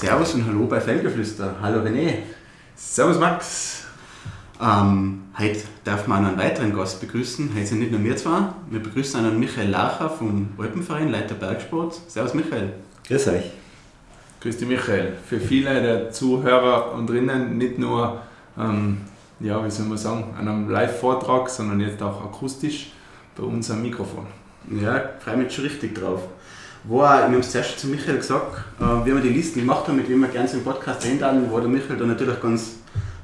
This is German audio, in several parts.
Servus und Hallo bei Felgeflüster. Hallo René. Servus Max. Ähm, heute darf man einen weiteren Gast begrüßen. Heute sind nicht nur wir zwei. Wir begrüßen einen Michael Lacher vom Alpenverein, Leiter Bergsport. Servus Michael. Grüß euch. Grüß dich Michael. Für viele der Zuhörer und drinnen nicht nur, ähm, ja, wie soll man sagen, an einem Live-Vortrag, sondern jetzt auch akustisch bei uns am Mikrofon. Ja, freue mich schon richtig drauf. Wo auch, ich habe es zuerst zu Michael gesagt, äh, wie wir die Listen gemacht haben, mit wem wir gerne im Podcast einladen, war der Michael da natürlich ganz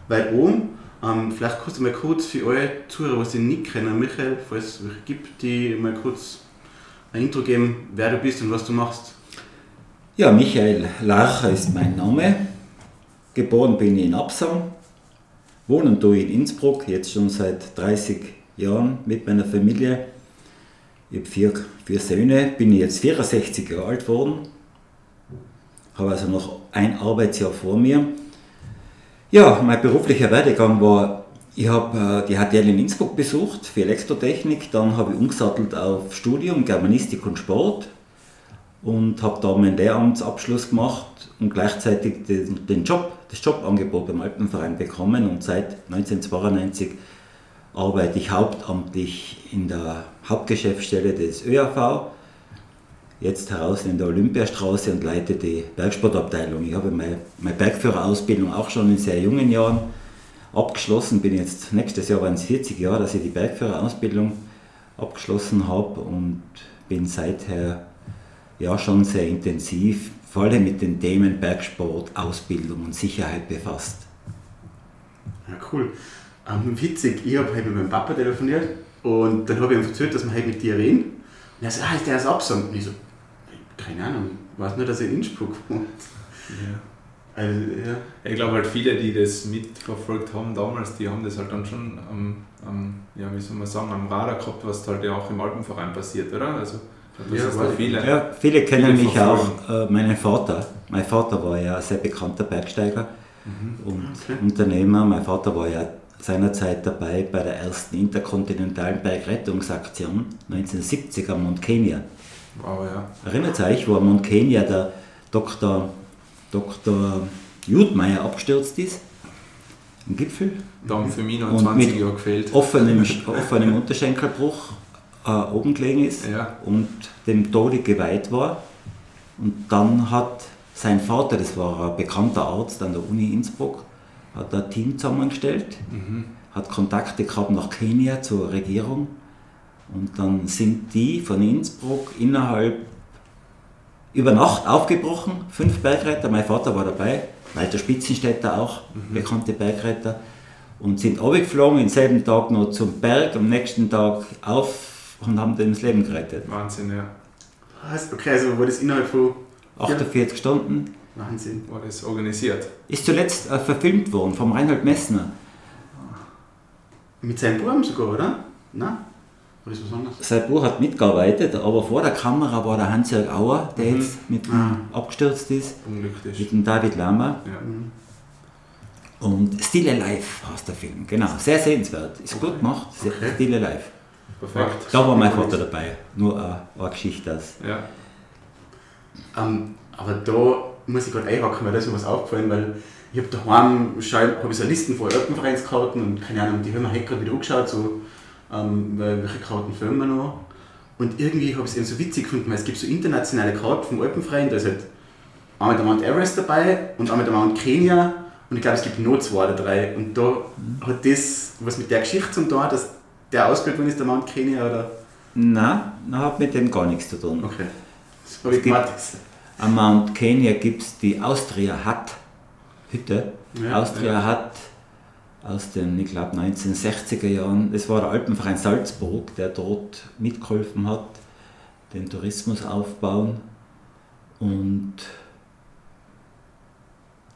weit oben. Ähm, vielleicht kannst mal kurz für eure Zuhörer, was sie nicht kennen, Michael, falls es welche gibt, die mal kurz ein Intro geben, wer du bist und was du machst. Ja, Michael Larcher ist mein Name. Geboren bin ich in Absam, wohnen tue in Innsbruck, jetzt schon seit 30 Jahren mit meiner Familie. Ich habe vier, vier Söhne, bin jetzt 64 Jahre alt geworden, habe also noch ein Arbeitsjahr vor mir. Ja, mein beruflicher Werdegang war, ich habe äh, die HTL in Innsbruck besucht für Elektrotechnik, dann habe ich umgesattelt auf Studium Germanistik und Sport und habe da meinen Lehramtsabschluss gemacht und gleichzeitig den Job, das Jobangebot beim Alpenverein bekommen und seit 1992 arbeite ich hauptamtlich in der Hauptgeschäftsstelle des ÖAV, jetzt heraus in der Olympiastraße und leite die Bergsportabteilung. Ich habe meine, meine Bergführerausbildung auch schon in sehr jungen Jahren abgeschlossen, bin jetzt nächstes Jahr waren es 40 Jahre, dass ich die Bergführerausbildung abgeschlossen habe und bin seither ja schon sehr intensiv, vor allem mit den Themen Bergsport, Ausbildung und Sicherheit befasst. Ja, cool. Ähm, witzig, ich habe heute mit meinem Papa telefoniert und dann habe ich ihm erzählt, dass wir heute mit dir reden. Und er sagt, ah, ist der aus Absam? Und ich so, keine Ahnung, ich weiß nur, dass er in Innsbruck wohnt. Ja. Also, ja. Ich glaube halt viele, die das mitverfolgt haben damals, die haben das halt dann schon am, am ja, wie soll man sagen, am Radar gehabt, was halt ja auch im Alpenverein passiert, oder? Also das Ja, viele. Ja, viele kennen Viele mich auch, äh, meinen Vater. Mein Vater war ja ein sehr bekannter Bergsteiger und Okay. Unternehmer. Mein Vater war ja seinerzeit dabei bei der ersten interkontinentalen Bergrettungsaktion 1970 am Mount Kenya. Wow, ja. Erinnert euch, wo am Mount Kenya der Dr. Dr. Judmeier abgestürzt ist? Im Gipfel? Da haben für mich noch Und 20 mit Jahre gefehlt. offenem, offenem Unterschenkelbruch äh, oben gelegen ist Ja. und dem Tode geweiht war. Und dann hat sein Vater, das war ein bekannter Arzt an der Uni Innsbruck, hat ein Team zusammengestellt, hat Kontakte gehabt nach Kenia zur Regierung und dann sind die von Innsbruck innerhalb über Nacht aufgebrochen, fünf Bergretter, mein Vater war dabei, Walter Spitzenstädter auch, bekannte Bergretter, und sind runtergeflogen, denselben Tag noch zum Berg, am nächsten Tag auf und haben dem das Leben gerettet. Wahnsinn, ja. Was? Okay, also war das innerhalb von 48 Stunden. Wahnsinn. War das organisiert. Ist zuletzt äh, verfilmt worden vom Reinhold Messner. Mit seinem Buben sogar, oder? Nein? Oder ist was anderes? Sein Bruder hat mitgearbeitet, aber vor der Kamera war der Hans-Jörg Auer, der jetzt mit ihm abgestürzt ist, Unglücklich. mit dem David Lama. Ja. Und Still Alive heißt der Film, genau. Sehr sehenswert. Ist gut gemacht. Sehr- Okay. Still Alive. Perfekt. Da war mein Vater dabei. Nur eine, eine Geschichte aus. Ja. Ähm, aber da muss ich gerade einhaken, weil da ist mir was aufgefallen, weil ich habe daheim hab ich so Listen von Alpenvereinskarten und keine Ahnung, die haben wir heute gerade wieder angeschaut, so, ähm, welche Karten filmen wir noch. Und irgendwie habe ich es eben so witzig gefunden, weil es gibt so internationale Karten vom Alpenverein, da ist halt einmal der Mount Everest dabei und einmal der Mount Kenya und ich glaube es gibt noch zwei oder drei. Und da hat das was mit der Geschichte zu tun, dass der ausgewählt worden ist, der Mount Kenya oder. Nein, das hat mit dem gar nichts zu tun. Okay. Das habe ich gemeint. Am Mount Kenya gibt es die Austria Hut Hütte. Ja, Austria Hut aus den, ich glaube, 1960er Jahren. Das war der Alpenverein Salzburg, der dort mitgeholfen hat, den Tourismus aufbauen. Und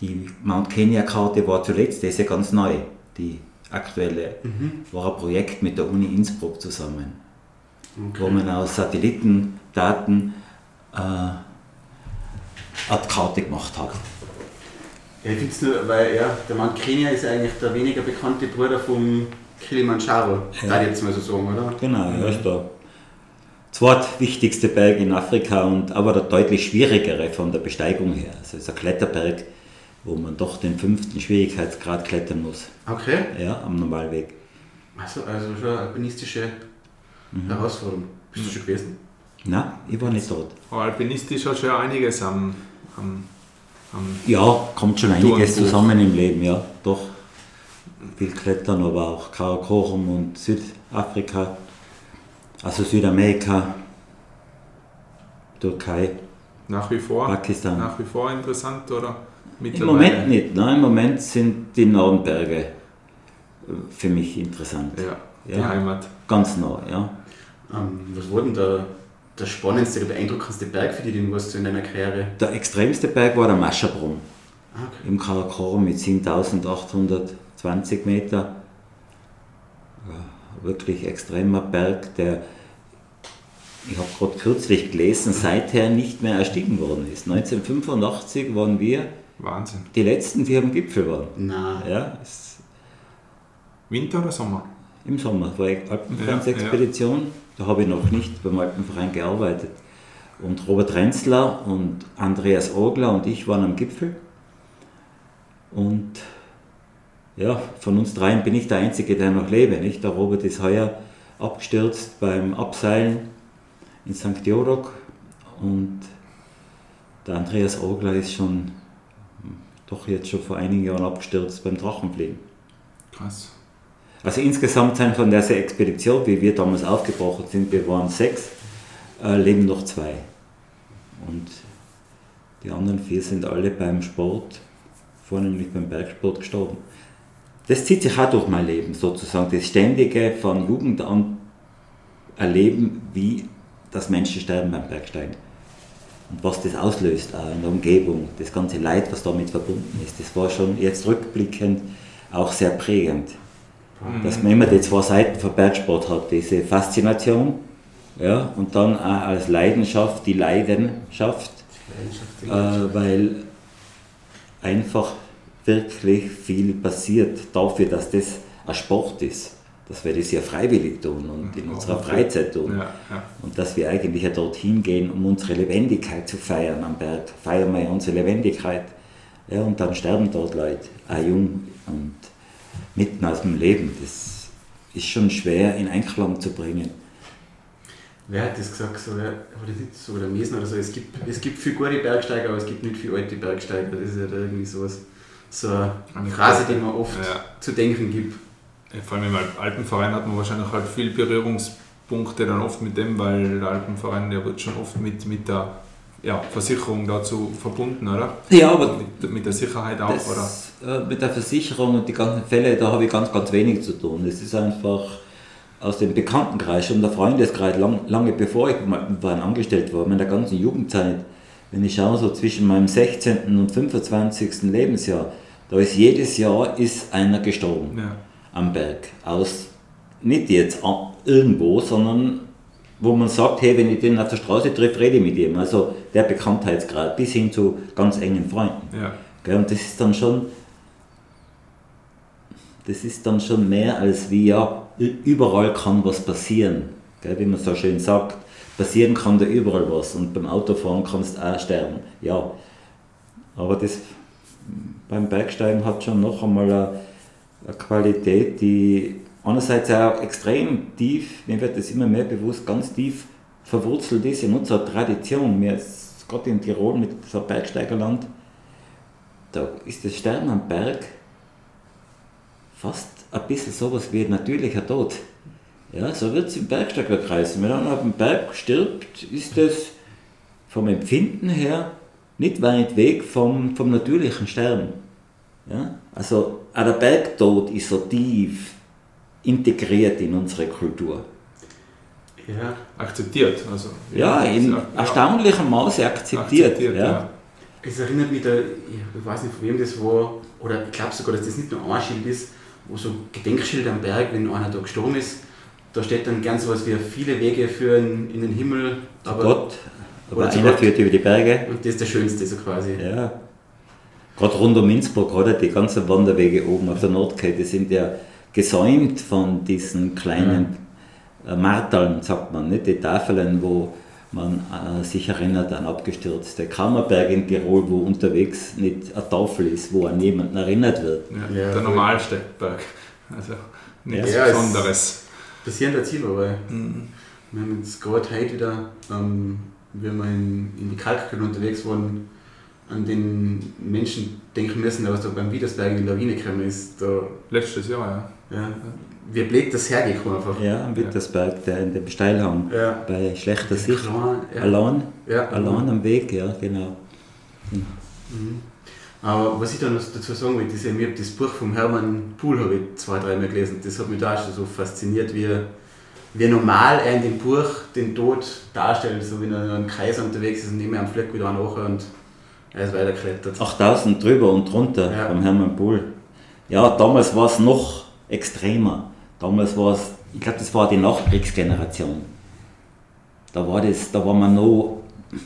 die Mount Kenya Karte war zuletzt, die ist ja ganz neu. Die aktuelle war ein Projekt mit der Uni Innsbruck zusammen, wo man aus Satellitendaten äh, eine Karte gemacht hat. Ja, ich finde es nur, weil ja, der Mount Kenya ist ja eigentlich der weniger bekannte Bruder vom Kilimanjaro, Ja. da jetzt mal so sagen, oder? Genau, er ist da zweitwichtigste Berg in Afrika und aber der deutlich schwierigere von der Besteigung her. Also es ist ein Kletterberg, wo man doch den fünften Schwierigkeitsgrad klettern muss. Okay. Ja, am Normalweg. Also, also schon eine alpinistische Herausforderung. Bist du schon gewesen? Na, ich war nicht dort. Aber alpinistisch hat schon einiges am, am, am Ja, kommt schon einiges zusammen im Leben, ja, doch. Viel Klettern, aber auch Karakorum und Südafrika, also Südamerika, Türkei, nach wie vor, Pakistan. nach wie vor interessant oder Im Moment nicht, nein, im Moment sind die Nordberge äh, für mich interessant. Ja, die Ja. Heimat. Ganz nah, ja. Ähm, was war denn der, spannendste, der beeindruckendste Berg für dich, den warst du in deiner Karriere? Der extremste Berg war der Mascherbrumm Ah, okay. im Karakorum mit 7820 Meter. Wirklich extremer Berg, der, ich habe gerade kürzlich gelesen, seither nicht mehr erstiegen worden ist. 1985 waren wir Wahnsinn. die Letzten, die am Gipfel waren. Nein. Ja, Winter oder Sommer? Im Sommer war ich Ja, Alpenvereinsexpedition, da habe ich noch nicht beim Alpenverein gearbeitet. Und Robert Renzler und Andreas Ogler und ich waren am Gipfel. Und ja, von uns dreien bin ich der Einzige, der noch lebe. Nicht? Der Robert ist heuer abgestürzt beim Abseilen in St. Jorok und der Andreas Ogler ist schon doch jetzt schon vor einigen Jahren abgestürzt beim Drachenfliegen. Krass. Also insgesamt sind von dieser Expedition, wie wir damals aufgebrochen sind, wir waren sechs, äh, leben noch zwei. Und die anderen vier sind alle beim Sport, vornehmlich beim Bergsport gestorben. Das zieht sich auch durch mein Leben sozusagen, das ständige von Jugend an erleben, wie das Menschen sterben beim Bergsteigen. Und was das auslöst auch in der Umgebung, das ganze Leid, was damit verbunden ist, das war schon jetzt rückblickend auch sehr prägend dass man immer die zwei Seiten vom Bergsport hat, diese Faszination ja, und dann auch als Leidenschaft die Leidenschaft, äh, weil einfach wirklich viel passiert dafür, dass das ein Sport ist, dass wir das ja freiwillig tun und in unserer Freizeit tun. Ja, ja. Und dass wir eigentlich ja dorthin gehen, um unsere Lebendigkeit zu feiern am Berg. Feiern wir ja unsere Lebendigkeit. Ja, und dann sterben dort Leute, auch jung und mitten aus dem Leben. Das ist schon schwer in Einklang zu bringen. Wer hat das gesagt? So, wer, das nicht so der Mesen oder so? Es gibt, es gibt viele gute Bergsteiger, aber es gibt nicht viele alte Bergsteiger. Das ist ja da irgendwie sowas, so eine Phrase, die man oft Ja. zu denken gibt. Vor allem im Al- Alpenverein hat man wahrscheinlich halt viel Berührungspunkte dann oft mit dem, weil der Alpenverein der wird schon oft mit, mit der ja, Versicherung dazu verbunden, oder? Ja, aber Mit, mit der Sicherheit auch, oder? das, äh, mit der Versicherung und die ganzen Fälle, da habe ich ganz, ganz wenig zu tun. Es ist einfach aus dem Bekanntenkreis, schon der Freundeskreis, lang, lange bevor ich mal angestellt war, in der ganzen Jugendzeit, wenn ich schaue, so zwischen meinem 16. und 25. Lebensjahr, da ist jedes Jahr ist einer gestorben Ja. am Berg. Aus, nicht jetzt irgendwo, sondern wo man sagt, hey, wenn ich den auf der Straße treffe, rede ich mit ihm. Also der Bekanntheitsgrad bis hin zu ganz engen Freunden. Ja. Gell, und das ist dann schon, das ist dann schon mehr als wie, ja, überall kann was passieren. Gell, wie man so schön sagt, passieren kann da überall was und beim Autofahren kannst du auch sterben. Ja, aber das beim Bergsteigen hat schon noch einmal eine, eine Qualität, die einerseits auch extrem tief, mir wird das immer mehr bewusst, ganz tief verwurzelt ist in unserer Tradition. Wir ist gerade in Tirol mit so einem Bergsteigerland, da ist das Sterben am Berg fast ein bisschen sowas wie ein natürlicher Tod. Ja, so wird es im Bergsteigerkreis. Wenn einer auf dem Berg stirbt, ist das vom Empfinden her nicht weit weg vom, vom natürlichen Sterben. Ja? Also auch der Bergtod ist so tief integriert in unsere Kultur. Ja, Akzeptiert. Also, Ja, in ja, erstaunlichem Maße akzeptiert. akzeptiert ja. ja. es erinnert mich, da, ich weiß nicht von wem das war, oder ich glaube sogar, dass das nicht nur ein Schild ist, wo so Gedenkschild am Berg, wenn einer da gestorben ist, da steht dann gern sowas wie viele Wege führen in den Himmel, aber Gott, aber einer Gott. führt über die Berge. und das ist der Schönste so quasi. Ja. Gerade rund um Innsbruck, oder? Die ganzen Wanderwege oben auf der Nordkette sind ja gesäumt von diesen kleinen äh, Marteln, sagt man, nicht? die Tafeln, wo man äh, sich erinnert an abgestürzte Kammerberg in Tirol, wo unterwegs nicht eine Tafel ist, wo an jemanden erinnert wird. Ja, ja, der normalste Berg. Also nichts ja, Besonderes. Passieren da Ziel, aber mhm. wir haben jetzt gerade heute wieder, ähm, wie wir in, in die Kalkkühle unterwegs waren, an den Menschen denken müssen, was da beim Wiedersberg in die Lawine gekommen ist. Da, Letztes Jahr, ja. Ja wie blöd das hergekommen einfach. Ja, am Wittersberg, der in dem Steilhang, ja. bei schlechter Sicht. Klar, ja. Allein, ja. allein am Weg, ja, genau. Mhm. Aber was ich dann noch dazu sagen will, ist, ich habe das Buch von Hermann Pohl habe ich zwei, dreimal gelesen. Das hat mich da schon so fasziniert, wie, wie normal er in dem Buch den Tod darstellt, so wie er in einem Kreis unterwegs ist und immer am Fleck wieder nachher und er ist weitergeklettert. 8000 drüber und drunter ja. beim Hermann Pohl. Ja, damals war es noch extremer. Damals war es, ich glaube, das war die Nachkriegsgeneration. Da war, das, da war man noch,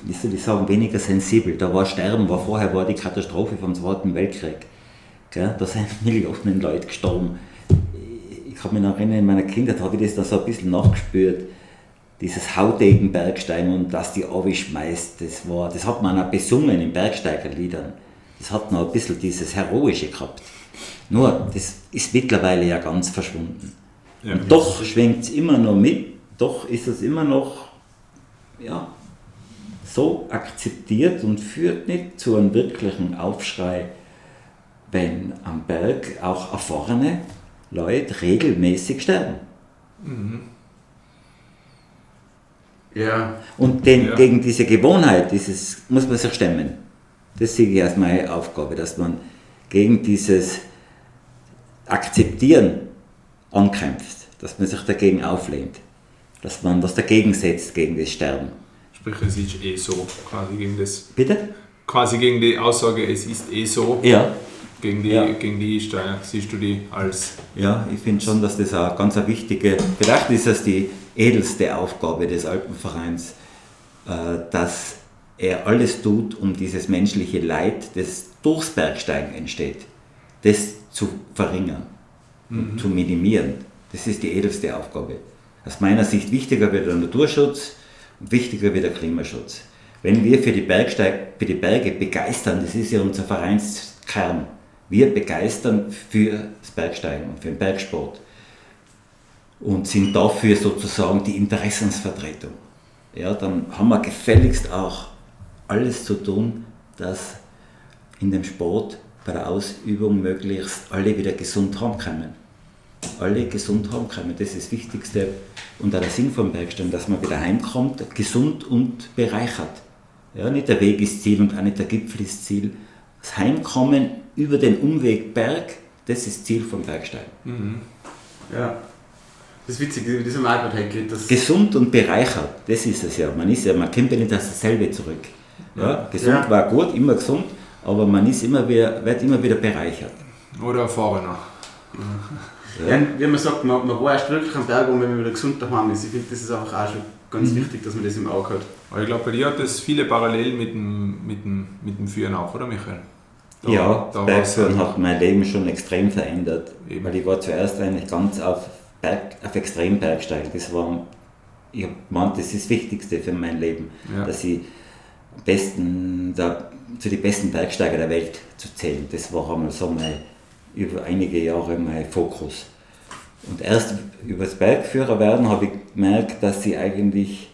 wie soll ich sagen, weniger sensibel. Da war Sterben, war vorher war die Katastrophe vom Zweiten Weltkrieg. Gell? Da sind Millionen Leute gestorben. Ich kann mich noch erinnern, in meiner Kindheit habe ich das da so ein bisschen nachgespürt. Dieses Hautegen Bergstein und dass die schmeißt, das, war, das hat man auch besungen in Bergsteigerliedern. Das hat noch ein bisschen dieses Heroische gehabt. Nur, das ist mittlerweile ja ganz verschwunden. Ja. Und doch schwingt es immer noch mit, doch ist es immer noch ja, so akzeptiert und führt nicht zu einem wirklichen Aufschrei, wenn am Berg auch erfahrene Leute regelmäßig sterben. Mhm. Ja. Und den, ja. gegen diese Gewohnheit dieses, muss man sich stemmen. Das sehe ich als meine Aufgabe, dass man gegen dieses Akzeptieren ankämpft, dass man sich dagegen auflehnt, dass man was dagegen setzt gegen das Sterben. Sprich, es ist eh so, quasi gegen das. Bitte? Quasi gegen die Aussage, es ist eh so. Ja. Gegen die, ja. gegen die Steuer siehst du die als. Ja, ich finde schon, dass das eine ganz eine wichtige, vielleicht ist das die edelste Aufgabe des Alpenvereins, äh, dass er alles tut, um dieses menschliche Leid, das durchs Bergsteigen entsteht, das zu verringern mhm. zu minimieren. Das ist die edelste Aufgabe. Aus meiner Sicht wichtiger wird der Naturschutz und wichtiger wird der Klimaschutz. Wenn wir für die, Bergsteig, für die Berge begeistern, das ist ja unser Vereinskern, wir begeistern für das Bergsteigen und für den Bergsport und sind dafür sozusagen die Interessensvertretung. Ja, dann haben wir gefälligst auch alles zu tun, dass in dem Sport bei der Ausübung möglichst alle wieder gesund haben können. Alle gesund haben können, das ist das Wichtigste und auch der Sinn vom Bergsteigen, dass man wieder heimkommt, gesund und bereichert. Ja, nicht der Weg ist Ziel und auch nicht der Gipfel ist Ziel. Das Heimkommen über den Umweg Berg, das ist Ziel vom Bergsteigen. Mhm. Ja, das ist witzig, wie das Albert geht. Das Gesund und bereichert, das ist es ja. Man, ist ja, man kommt ja nicht aus dasselbe zurück. Ja, gesund ja. war gut, immer gesund, aber man ist immer wieder, wird immer wieder bereichert. Oder erfahrener. Ja. ja. wie man sagt, man, man war erst wirklich am Berg, wenn man wieder gesund daheim ist. Ich finde, das ist einfach auch schon ganz mhm. wichtig, dass man das im Auge hat. Aber ich glaube, bei dir hat das viele Parallelen mit dem, mit dem, mit dem Führen auch, oder Michael? Da, ja, da Bergführen hat mein Leben schon extrem verändert. Eben. Weil ich war zuerst eigentlich ganz auf, Berg, auf Extrembergsteigen. Das war, ich meinte, das ist das Wichtigste für mein Leben, ja. dass ich besten, der, zu den besten Bergsteiger der Welt zu zählen. Das war einmal so mein, über einige Jahre mein Fokus. Und erst über das Bergführer werden habe ich gemerkt, dass ich eigentlich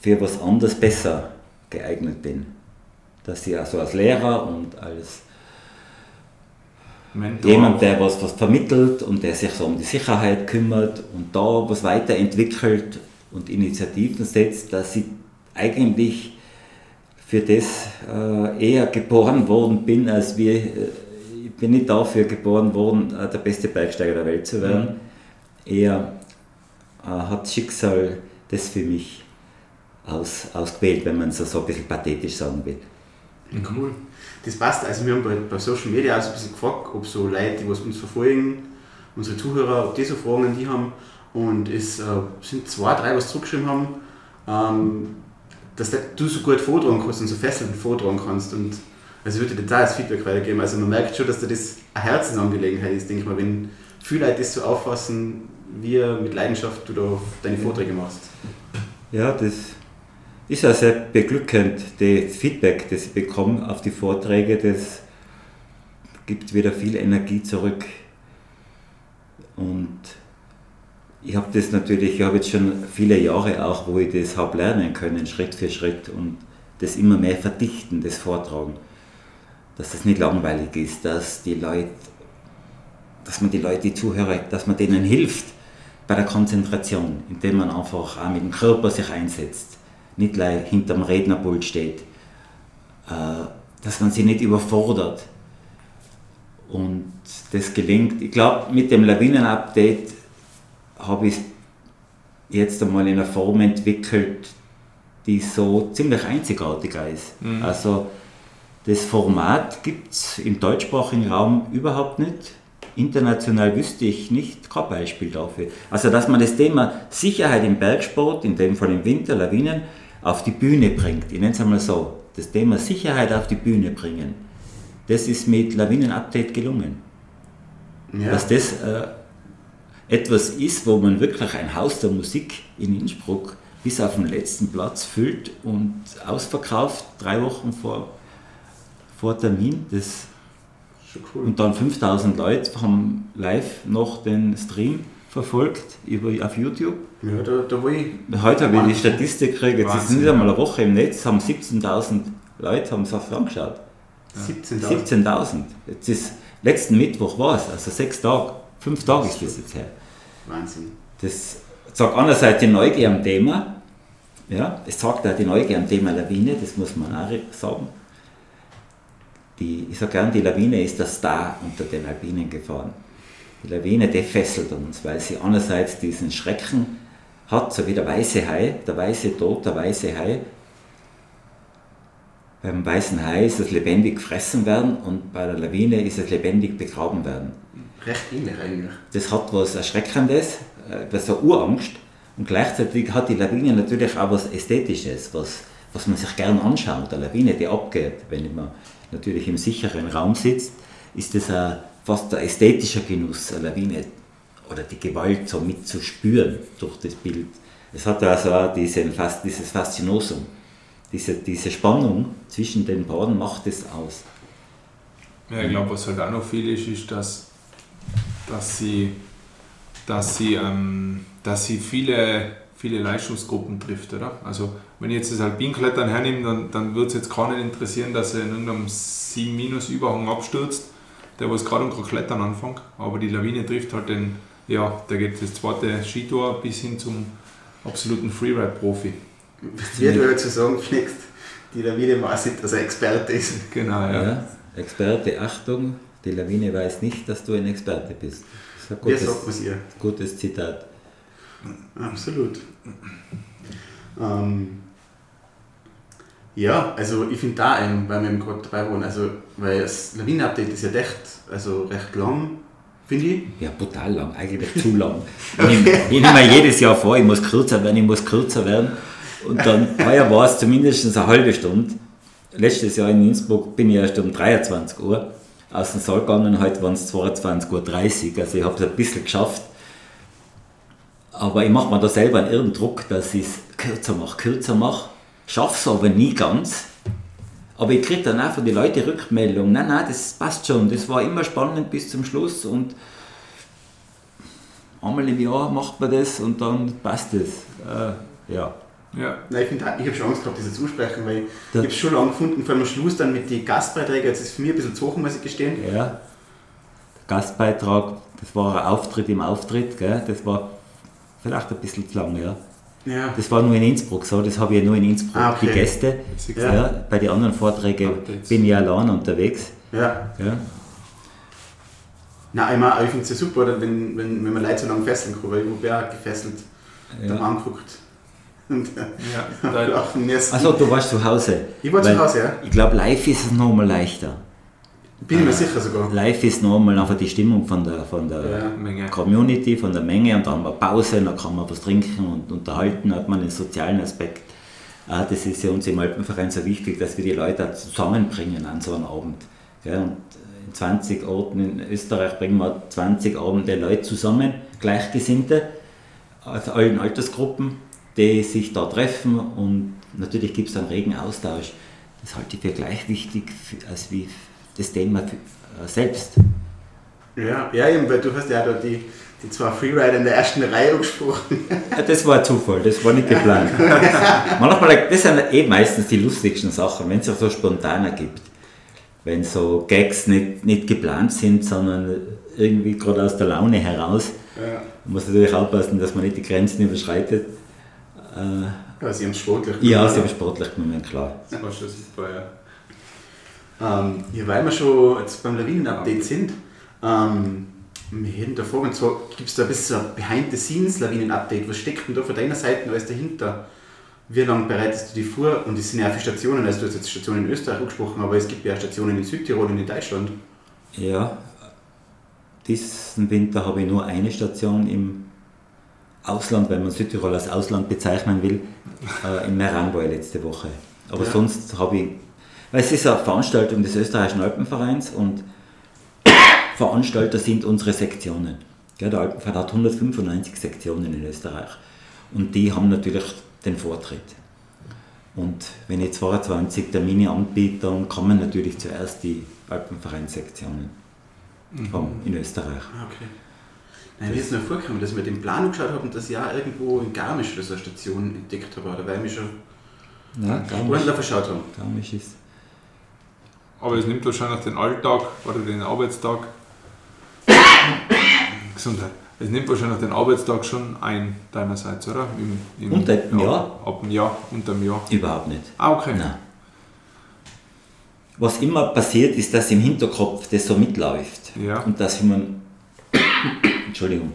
für was anderes besser geeignet bin. Dass ich also als Lehrer und als Mentor. jemand, der was, was vermittelt und der sich so um die Sicherheit kümmert und da was weiterentwickelt und Initiativen setzt, dass ich eigentlich für das äh, eher geboren worden bin, als wir. Äh, ich bin nicht dafür geboren worden, äh, der beste Bergsteiger der Welt zu werden. Mhm. Eher äh, hat Schicksal das für mich aus, ausgewählt, wenn man so, so ein bisschen pathetisch sagen will. Cool. Das passt. Also wir haben bei, bei Social Media auch so ein bisschen gefragt, ob so Leute, die was uns verfolgen, unsere Zuhörer, ob die so Fragen an die haben. Und es äh, sind zwei, drei, was zurückgeschrieben haben. Ähm, dass du so gut vortragen kannst und so fesselnd vortragen kannst. Und also würde dir da als Feedback weitergeben. Also man merkt schon, dass dir das eine Herzensangelegenheit ist, denke ich mal, wenn viele Leute das so auffassen, wie mit Leidenschaft du da deine Vorträge machst. Ja, das ist auch sehr beglückend. Das Feedback, das ich bekomme auf die Vorträge, das gibt wieder viel Energie zurück. Und ich habe das natürlich, ich habe jetzt schon viele Jahre auch, wo ich das habe lernen können, Schritt für Schritt und das immer mehr verdichten, das Vortragen. Dass das nicht langweilig ist, dass die Leute, dass man die Leute, die Zuhörer, dass man denen hilft bei der Konzentration, indem man einfach auch mit dem Körper sich einsetzt, nicht gleich hinterm Rednerpult steht, äh, dass man sie nicht überfordert. Und das gelingt. Ich glaube, mit dem Lawinen-Update habe ich es jetzt einmal in einer Form entwickelt, die so ziemlich einzigartig ist. Mhm. Also das Format gibt es im deutschsprachigen Raum überhaupt nicht. International wüsste ich nicht kein Beispiel dafür. Also dass man das Thema Sicherheit im Bergsport, in dem Fall im Winter, Lawinen, auf die Bühne bringt. Ich nenne es einmal so. Das Thema Sicherheit auf die Bühne bringen. Das ist mit Lawinen-Update gelungen. Ja. Dass das äh, etwas ist, wo man wirklich ein Haus der Musik in Innsbruck bis auf den letzten Platz füllt und ausverkauft, drei Wochen vor, vor Termin. Das cool. Und dann 5000 Leute haben live noch den Stream verfolgt über, auf YouTube. Ja, da, da ich. Heute habe ich die Statistik gekriegt, jetzt ist nicht einmal eine Woche im Netz, haben 17.000 Leute haben es angeschaut. 17.000? 17.000. Jetzt ist, letzten Mittwoch war es, also sechs Tage, fünf Tage ist das jetzt her. Wahnsinn. Das sagt einerseits die Neugier am Thema, ja, es sagt auch die Neugier am Thema Lawine, das muss man auch sagen. Die, ich sage gern, die Lawine ist der Star unter den Alpinen gefahren. Die Lawine, die fesselt uns, weil sie einerseits diesen Schrecken hat, so wie der weiße Hai, der weiße Tod, der weiße Hai. Beim weißen Hai ist es lebendig gefressen werden und bei der Lawine ist es lebendig begraben werden. Recht ähnlich eigentlich. Das hat was Erschreckendes, was eine Urangst und gleichzeitig hat die Lawine natürlich auch was Ästhetisches, was, was man sich gern anschaut. Eine Lawine, die abgeht, wenn man natürlich im sicheren Raum sitzt, ist das ein, fast ein ästhetischer Genuss, eine Lawine oder die Gewalt so mitzuspüren durch das Bild. Es hat also auch diesen, dieses Faszinosum, diese, diese Spannung zwischen den beiden macht es aus. Ja, ich glaube, was halt auch noch viel ist, ist, dass, dass sie, dass sie, ähm, dass sie viele viele Leistungsgruppen trifft, oder? Also wenn ich jetzt das Alpinklettern hernehme, dann, dann würde es jetzt keinen interessieren, dass er in irgendeinem 7-Überhang abstürzt, der was gerade um Klettern anfängt. Aber die Lawine trifft halt den, ja, da geht das zweite Skitour bis hin zum absoluten Freeride-Profi. Wie du jetzt so sagen pflegst, die Lawine weiß nicht, dass er Experte ist. Genau, ja. ja. Experte, Achtung, die Lawine weiß nicht, dass du ein Experte bist. Das ist ein gutes, Wie sagt man ihr? gutes Zitat. Absolut. Ähm, ja, also ich finde da einen, weil wir gerade dabei waren, also weil das Lawinen-Update ist ja echt, also recht lang, finde ich. Ja, brutal lang, eigentlich zu lang. Ich nehme, ich nehme mir jedes Jahr vor, ich muss kürzer werden, ich muss kürzer werden. Und dann heuer war es zumindest eine halbe Stunde. Letztes Jahr in Innsbruck bin ich erst um 23 Uhr aus dem Saal gegangen, heute waren es 22.30 Uhr, also ich habe es ein bisschen geschafft. Aber ich mache mir da selber einen irren Druck, dass ich es kürzer mache, kürzer mache. Schaffe es aber nie ganz. Aber ich kriege dann auch von den Leuten Rückmeldung, nein, nein, das passt schon, das war immer spannend bis zum Schluss und einmal im Jahr macht man das und dann passt es. Äh, ja. Ja. Nein, ich, ich habe schon Angst gehabt, das zu sprechen, weil ich habe es schon lange gefunden, vor allem am Schluss dann mit den Gastbeiträgen, jetzt ist es für mich ein bisschen zu hoch, muss ich gestehen. Ja, Gastbeitrag, das war ein Auftritt im Auftritt, gell? das war vielleicht ein bisschen zu lang, ja. Ja. Das war nur in Innsbruck so, das habe ich ja nur in Innsbruck, ah, okay. die Gäste. Ja. ja. bei den anderen Vorträgen bin ich allein unterwegs. Ja. ja. Nein, ich, ich finde es ja super, wenn, wenn, wenn man Leute so lange fesseln kann, weil ich habe gefesselt ja. dann angeguckt. Und ja, Also du warst zu Hause. Ich war zu Hause, ja. Ich glaube, live ist es nochmal leichter. Bin ich mir sicher sogar. Live ist nochmal einfach die Stimmung von der, von der ja. Community, von der Menge und dann haben wir Pause, dann kann man was trinken und unterhalten, hat man den sozialen Aspekt. Ah, das ist ja uns im Alpenverein so wichtig, dass wir die Leute zusammenbringen an so einem Abend. Und 20 Orten in Österreich bringen wir 20 Abende Leute zusammen, Gleichgesinnte, aus allen Altersgruppen, die sich da treffen und natürlich gibt es einen regen Austausch. Das halte ich für gleich wichtig als wie das Thema äh, selbst. Ja, ja eben, weil du hast ja da die, die zwei Freerider in der ersten Reihe angesprochen. Ja, das war ein Zufall, das war nicht geplant. Manchmal, das sind eh meistens die lustigsten Sachen, wenn es sich so spontan ergibt. Wenn so Gags nicht, nicht geplant sind, sondern irgendwie gerade aus der Laune heraus. Ja. Man muss natürlich aufpassen, dass man nicht die Grenzen überschreitet. Äh, ja, Sie haben es sportlich genommen. Ja, Sie haben es sportlich genommen, klar. Das war schon super, ja. Ähm, ja, weil wir schon jetzt beim Lawinen-Update sind, ähm, wir hätten da Fragen, und zwar gibt es da ein bisschen ein Behind-the-Scenes-Lawinen-Update. Was steckt denn da von deiner Seite alles dahinter? Wie lange bereitest du die vor? Und es sind ja auch viele Stationen, also du hast jetzt Stationen in Österreich angesprochen, aber es gibt ja auch Stationen in Südtirol und in Deutschland. Ja, diesen Winter habe ich nur eine Station im Ausland, wenn man Südtirol als Ausland bezeichnen will, äh, in Meranboy letzte Woche. Aber ja. sonst habe ich, weil es ist eine Veranstaltung des Österreichischen Alpenvereins und Veranstalter sind unsere Sektionen. Ja, der Alpenverein hat 195 Sektionen in Österreich und die haben natürlich den Vortritt. Und wenn ich 22 Termine anbiete, dann kommen natürlich zuerst die Alpenvereinssektionen mhm. in Österreich. Ah, okay. Nein, mir ist noch vorgekommen, dass ich mir den Plan geschaut habe und das Jahr irgendwo in Garmisch oder so eine Station entdeckt habe, da weil ich mich schon ja, Garmisch, verschaut habe. Garmisch ist. Aber es nimmt wahrscheinlich den Alltag oder den Arbeitstag Gesundheit. Es nimmt wahrscheinlich den Arbeitstag schon ein, deinerseits, oder? Im, im unter dem Jahr? Ab dem Jahr, unter dem Jahr. Überhaupt nicht. Ah, okay. Nein. Was immer passiert, ist, dass im Hinterkopf das so mitläuft. Ja. Und dass man, Entschuldigung,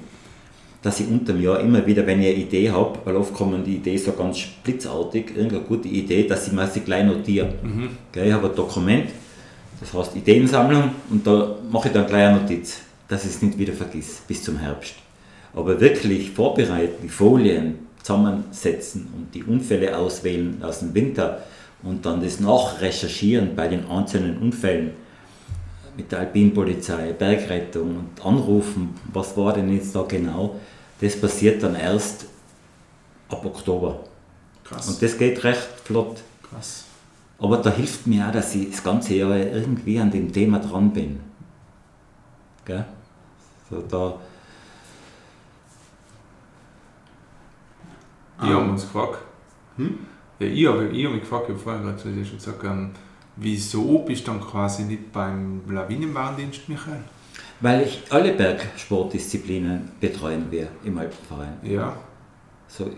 dass ich unter dem Jahr immer wieder, wenn ich eine Idee habe, weil oft kommen die Idee so ganz blitzartig, irgendeine gute Idee, dass ich sie gleich notiere. Mhm. Ich habe ein Dokument, das heißt Ideensammlung, und da mache ich dann gleich eine Notiz dass ich es nicht wieder vergiss bis zum Herbst. Aber wirklich vorbereiten, die Folien zusammensetzen und die Unfälle auswählen aus dem Winter und dann das nachrecherchieren bei den einzelnen Unfällen mit der Alpinpolizei, Bergrettung und anrufen, was war denn jetzt da genau, das passiert dann erst ab Oktober. Krass. Und das geht recht flott. Krass. Aber da hilft mir auch, dass ich das ganze Jahr irgendwie an dem Thema dran bin. Gell? So, da Die um, haben uns gefragt. Hm? Ja, ich habe ich hab mich gefragt, ich habe vorhin gerade schon gesagt, ähm, wieso bist du dann quasi nicht beim Lawinenwarndienst, Michael? Weil ich alle Bergsportdisziplinen betreuen wir im Alpenverein. Ja. So,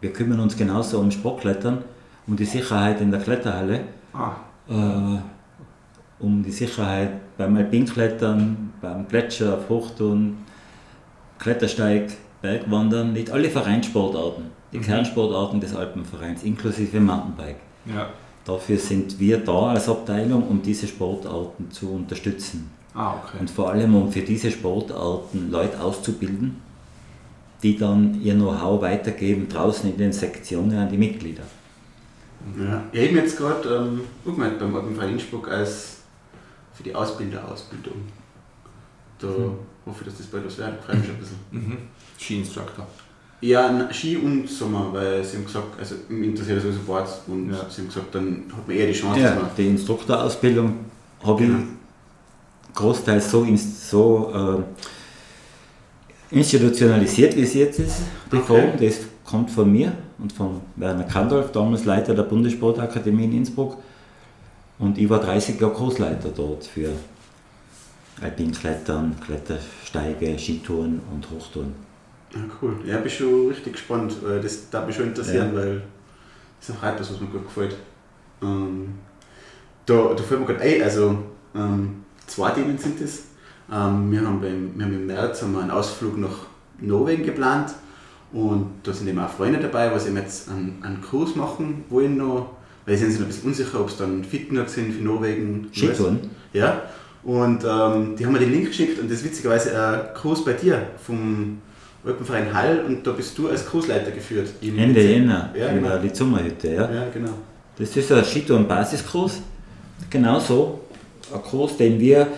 wir kümmern uns genauso um Sportklettern, um die Sicherheit in der Kletterhalle. Ah. Äh, um die Sicherheit beim Alpinklettern, beim Gletscher auf Hochtouren, Klettersteig, Bergwandern, nicht alle Vereinssportarten, die mhm. Kernsportarten des Alpenvereins, inklusive Mountainbike. Ja. Dafür sind wir da als Abteilung, um diese Sportarten zu unterstützen. Ah, okay. Und vor allem, um für diese Sportarten Leute auszubilden, die dann ihr Know-how weitergeben draußen in den Sektionen an die Mitglieder. Ja, ich habe jetzt gerade ähm, beim Alpenverein Innsbruck als für die Ausbilderausbildung. Da mhm. hoffe ich, dass das bald was wird. Freue mich ein bisschen. Mhm. Ski-Instructor. Ja, Ski und Sommer, weil sie haben gesagt, also mich interessiert sowieso Boards und ja. sie haben gesagt, dann hat man eher die Chance. Ja, die Instruktorausbildung habe genau. ich großteils so, so äh, institutionalisiert, wie es jetzt ist, die okay. Form. Das kommt von mir und von Werner Kandolf, damals Leiter der Bundessportakademie in Innsbruck. Und ich war 30 Jahre Kursleiter dort für Alpinklettern, Klettersteige, Skitouren und Hochtouren. Ja, cool. Ja, ich bin schon richtig gespannt. Das darf mich schon interessieren, ja. weil das ist auch etwas, was mir gut gefällt. Ähm, da, da fällt mir gerade ein, also ähm, zwei Themen sind es. Ähm, wir, haben beim, wir haben im März haben wir einen Ausflug nach Norwegen geplant und da sind eben auch Freunde dabei, was eben jetzt einen, einen Cruise machen wollen noch weil sie sind sich ein bisschen unsicher, ob es dann fit genug sind für Norwegen. Skitouren? Ja. Und ähm, die haben mir den Link geschickt und das ist witzigerweise ein Kurs bei dir vom Alpenverein Hall und da bist du als Kursleiter geführt. Ende Jänner ja, in genau. der Lizummerhütte, ja. Ja, genau. Das ist ein Skitouren-Basiskurs genau so. Ein Kurs, den wir,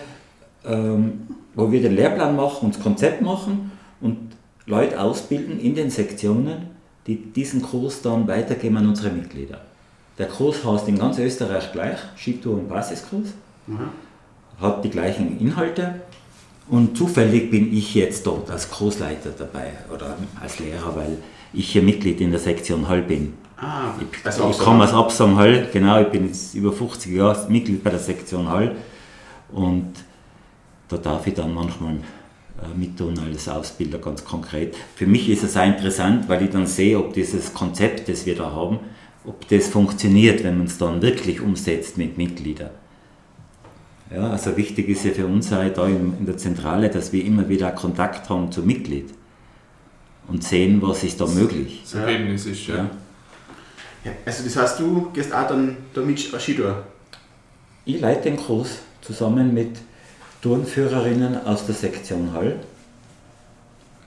ähm, wo wir den Lehrplan machen und das Konzept machen und Leute ausbilden in den Sektionen, die diesen Kurs dann weitergeben an unsere Mitglieder. Der Kurs heißt in ganz Österreich gleich, Skitour und Basiskurs, mhm. hat die gleichen Inhalte und zufällig bin ich jetzt dort als Kursleiter dabei oder als Lehrer, weil ich hier Mitglied in der Sektion Hall bin. Ah, ich, also ich komme aus Absam Hall, genau, ich bin jetzt über 50 Jahre Mitglied bei der Sektion Hall und da darf ich dann manchmal äh, mittun als Ausbilder ganz konkret. Für mich ist es auch interessant, weil ich dann sehe, ob dieses Konzept, das wir da haben, ob das funktioniert, wenn man es dann wirklich umsetzt mit Mitgliedern. Ja, also wichtig ist ja für uns auch da in der Zentrale, dass wir immer wieder Kontakt haben zum Mitglied und sehen, was ist da möglich. Das Ergebnis ist, ja. ja. Also das heißt, du gehst auch dann damit Skitour? Ich leite den Kurs zusammen mit Turnführerinnen aus der Sektion Hall.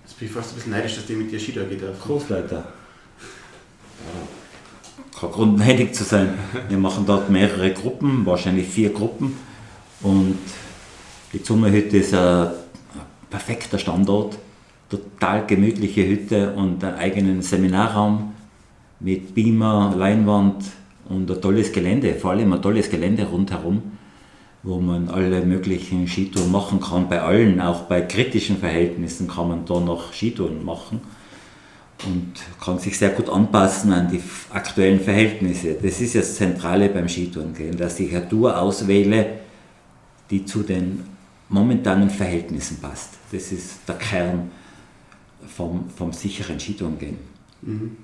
Jetzt bin ich fast ein bisschen neidisch, dass die mit dir Skitour geht. Kursleiter. Kein Grund neidig zu sein. Wir machen dort mehrere Gruppen, wahrscheinlich vier Gruppen und die Zummerhütte ist ein perfekter Standort, total gemütliche Hütte und einen eigenen Seminarraum mit Beamer, Leinwand und ein tolles Gelände, vor allem ein tolles Gelände rundherum, wo man alle möglichen Skitouren machen kann. Bei allen, auch bei kritischen Verhältnissen kann man da noch Skitouren machen und kann sich sehr gut anpassen an die aktuellen Verhältnisse. Das ist das Zentrale beim Skitourengehen, dass ich eine Tour auswähle, die zu den momentanen Verhältnissen passt. Das ist der Kern vom, vom sicheren Skitourengehen. Mhm.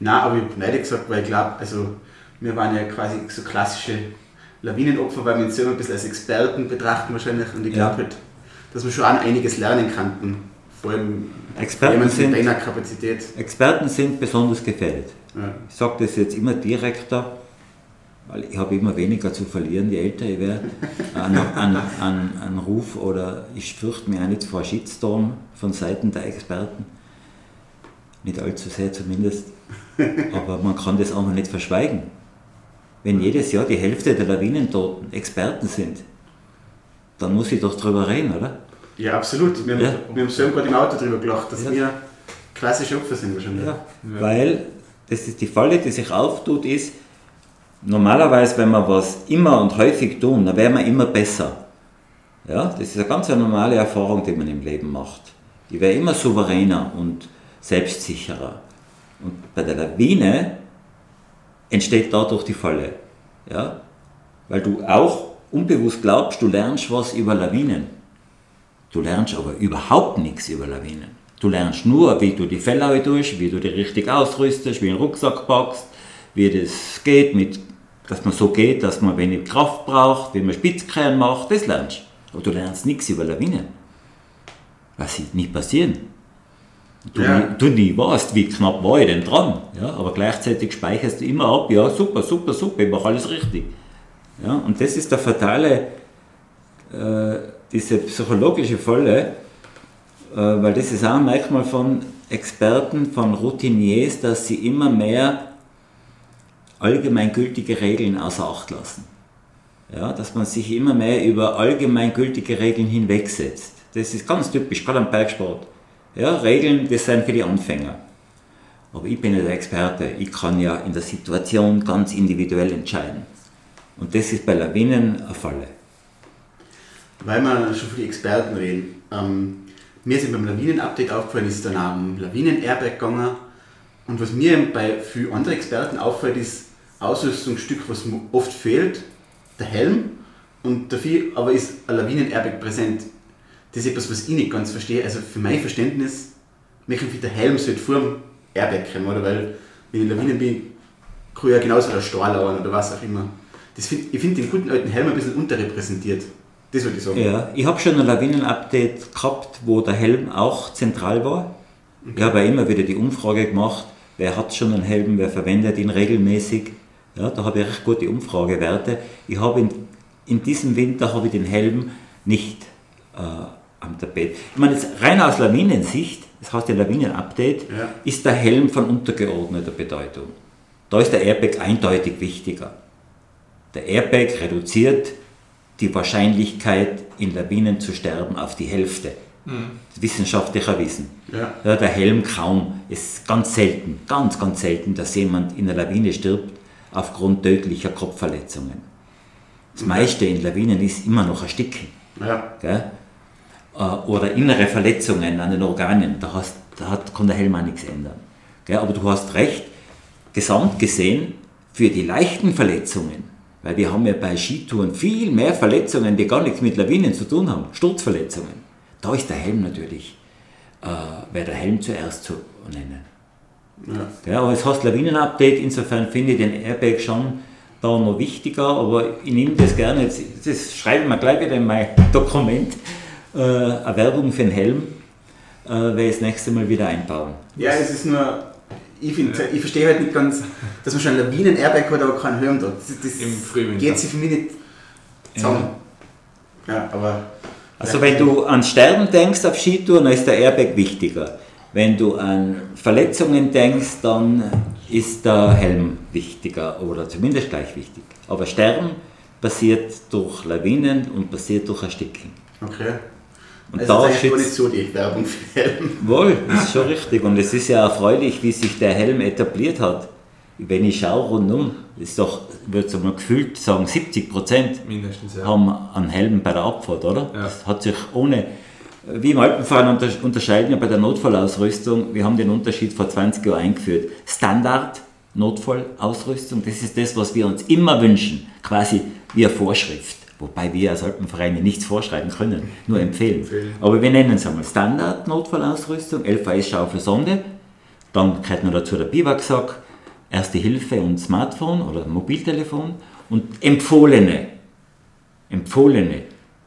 Na, aber ich habe nicht gesagt, weil ich glaube, also wir waren ja quasi so klassische Lawinenopfer, weil wir uns immer ein bisschen als Experten betrachten wahrscheinlich und ich glaube ja. halt, dass wir schon auch einiges lernen könnten. Vor allem Experten sind, Kapazität. Experten sind besonders gefährdet. Ja. Ich sage das jetzt immer direkter ich habe immer weniger zu verlieren, je älter ich werde, an, an, an, an Ruf oder ich fürchte mich auch nicht vor Shitstorm von Seiten der Experten. Nicht allzu sehr zumindest. Aber man kann das auch noch nicht verschweigen. Wenn jedes Jahr die Hälfte der Lawinentoten Experten sind, dann muss ich doch drüber reden, oder? Ja, absolut. Wir, ja. wir haben selber gerade im Auto drüber gelacht, dass ja. wir klassische Opfer sind wahrscheinlich. Ja. Weil das ist die Falle, die sich auftut, ist, normalerweise, wenn wir was immer und häufig tun, dann werden wir immer besser. Ja, das ist eine ganz normale Erfahrung, die man im Leben macht. Ich werde immer souveräner und selbstsicherer. Und bei der Lawine entsteht dadurch die Falle. Ja? Weil du auch unbewusst glaubst, du lernst was über Lawinen. Du lernst aber überhaupt nichts über Lawinen. Du lernst nur, wie du die Fälle tust, wie du die richtig ausrüstest, wie du einen Rucksack packst, wie das geht, mit, dass man so geht, dass man wenig Kraft braucht, wie man Spitzkehren macht, das lernst du. Aber du lernst nichts über Lawinen. Was wird nicht passieren. Du, ja. du nie weißt, wie knapp war ich denn dran. Ja, aber gleichzeitig speicherst du immer ab, ja, super, super, super, ich mache alles richtig. Ja, und das ist der fatale, äh, diese psychologische Falle, äh, weil das ist auch ein Merkmal von Experten, von Routiniers, dass sie immer mehr allgemeingültige Regeln außer Acht lassen. Ja, dass man sich immer mehr über allgemeingültige Regeln hinwegsetzt. Das ist ganz typisch, gerade am Bergsport. Ja, Regeln, das sind für die Anfänger. Aber ich bin ja der Experte, ich kann ja in der Situation ganz individuell entscheiden. Und das ist bei Lawinen eine Falle. Weil wir schon für die Experten reden. Ähm, mir ist beim Lawinen-Update aufgefallen, ist dann am Lawinen-Airbag gegangen. Und was mir bei vielen anderen Experten auffällt, ist, Ausrüstungsstück, was oft fehlt, der Helm. Und dafür aber ist ein Lawinen-Airbag präsent. Das ist etwas, was ich nicht ganz verstehe. Also für mein Verständnis, möchte ich der Helm sollte vor dem Airbag kommen, oder? Weil, wenn ich Lawinen bin, kann ich ja genauso der Stahl oder was auch immer. Das find, ich finde den guten alten Helm ein bisschen unterrepräsentiert. Das würde ich sagen. Ja, ich habe schon ein Lawinen-Update gehabt, wo der Helm auch zentral war. Okay. Ich habe immer wieder die Umfrage gemacht, wer hat schon einen Helm, wer verwendet ihn regelmäßig. Ja, da habe ich recht gute Umfragewerte. Ich habe in, in diesem Winter habe ich den Helm nicht äh, am Tapet. Ich meine, jetzt rein aus Lawinensicht, das heißt der Lawinen-Update, ja. ist der Helm von untergeordneter Bedeutung. Da ist der Airbag eindeutig wichtiger. Der Airbag reduziert die Wahrscheinlichkeit, in Lawinen zu sterben, auf die Hälfte. Mhm. Wissenschaftlicher Wissen. Ja. ja. der Helm kaum. Es ist ganz selten, ganz, ganz selten, dass jemand in einer Lawine stirbt aufgrund tödlicher Kopfverletzungen. Das meiste in Lawinen ist immer noch Ersticken. Ja. Gell? Äh, oder innere Verletzungen an den Organen. Da, hast, da hat, kann der Helm auch nichts ändern. Gell? Aber du hast recht, gesamt gesehen, für die leichten Verletzungen, weil wir haben ja bei Skitouren viel mehr Verletzungen, die gar nichts mit Lawinen zu tun haben, Sturzverletzungen. Da ist der Helm natürlich, äh, wäre der Helm zuerst zu nennen. Ja. ja aber es heißt Lawinen-Update, insofern finde ich den Airbag schon da noch wichtiger, aber ich nehme das gerne, jetzt, das schreiben wir gleich wieder in mein Dokument, äh, eine Werbung für den Helm, äh, werde ich das nächste Mal wieder einbauen. Ja, es ist nur, ich, find, ich verstehe halt nicht ganz, dass man schon Lawinen-Airbag hat, aber keinen Helm hat. Das, das Im Frühling. geht sich für mich nicht zusammen. Ja, ja aber... Also wenn du an Sterben denkst auf Skitouren, dann ist der Airbag wichtiger. Wenn du an Verletzungen denkst, dann ist der Helm wichtiger oder zumindest gleich wichtig. Aber Sterben passiert durch Lawinen und passiert durch Ersticken. Okay. Und also da ist nicht so die Werbung für Helm. Wohl, ist schon richtig. Und es ist ja erfreulich, wie sich der Helm etabliert hat. Wenn ich schaue rundum, ist doch, würde ich mal gefühlt sagen, 70 Prozent ja. haben einen Helm bei der Abfahrt, oder? Ja. Das hat sich ohne, wie im Alpenfahren unterscheiden ja bei der Notfallausrüstung, wir haben den Unterschied vor 20 Jahren eingeführt. Standard Notfallausrüstung, das ist das, was wir uns immer wünschen, quasi wie eine Vorschrift. Wobei wir als Alpenvereine nichts vorschreiben können, nur empfehlen. empfehlen. Aber wir nennen es einmal Standard Notfallausrüstung, LVS-Schaufel Sonde, dann gehört noch dazu der Biwaksack, Erste Hilfe und Smartphone oder Mobiltelefon und empfohlene, empfohlene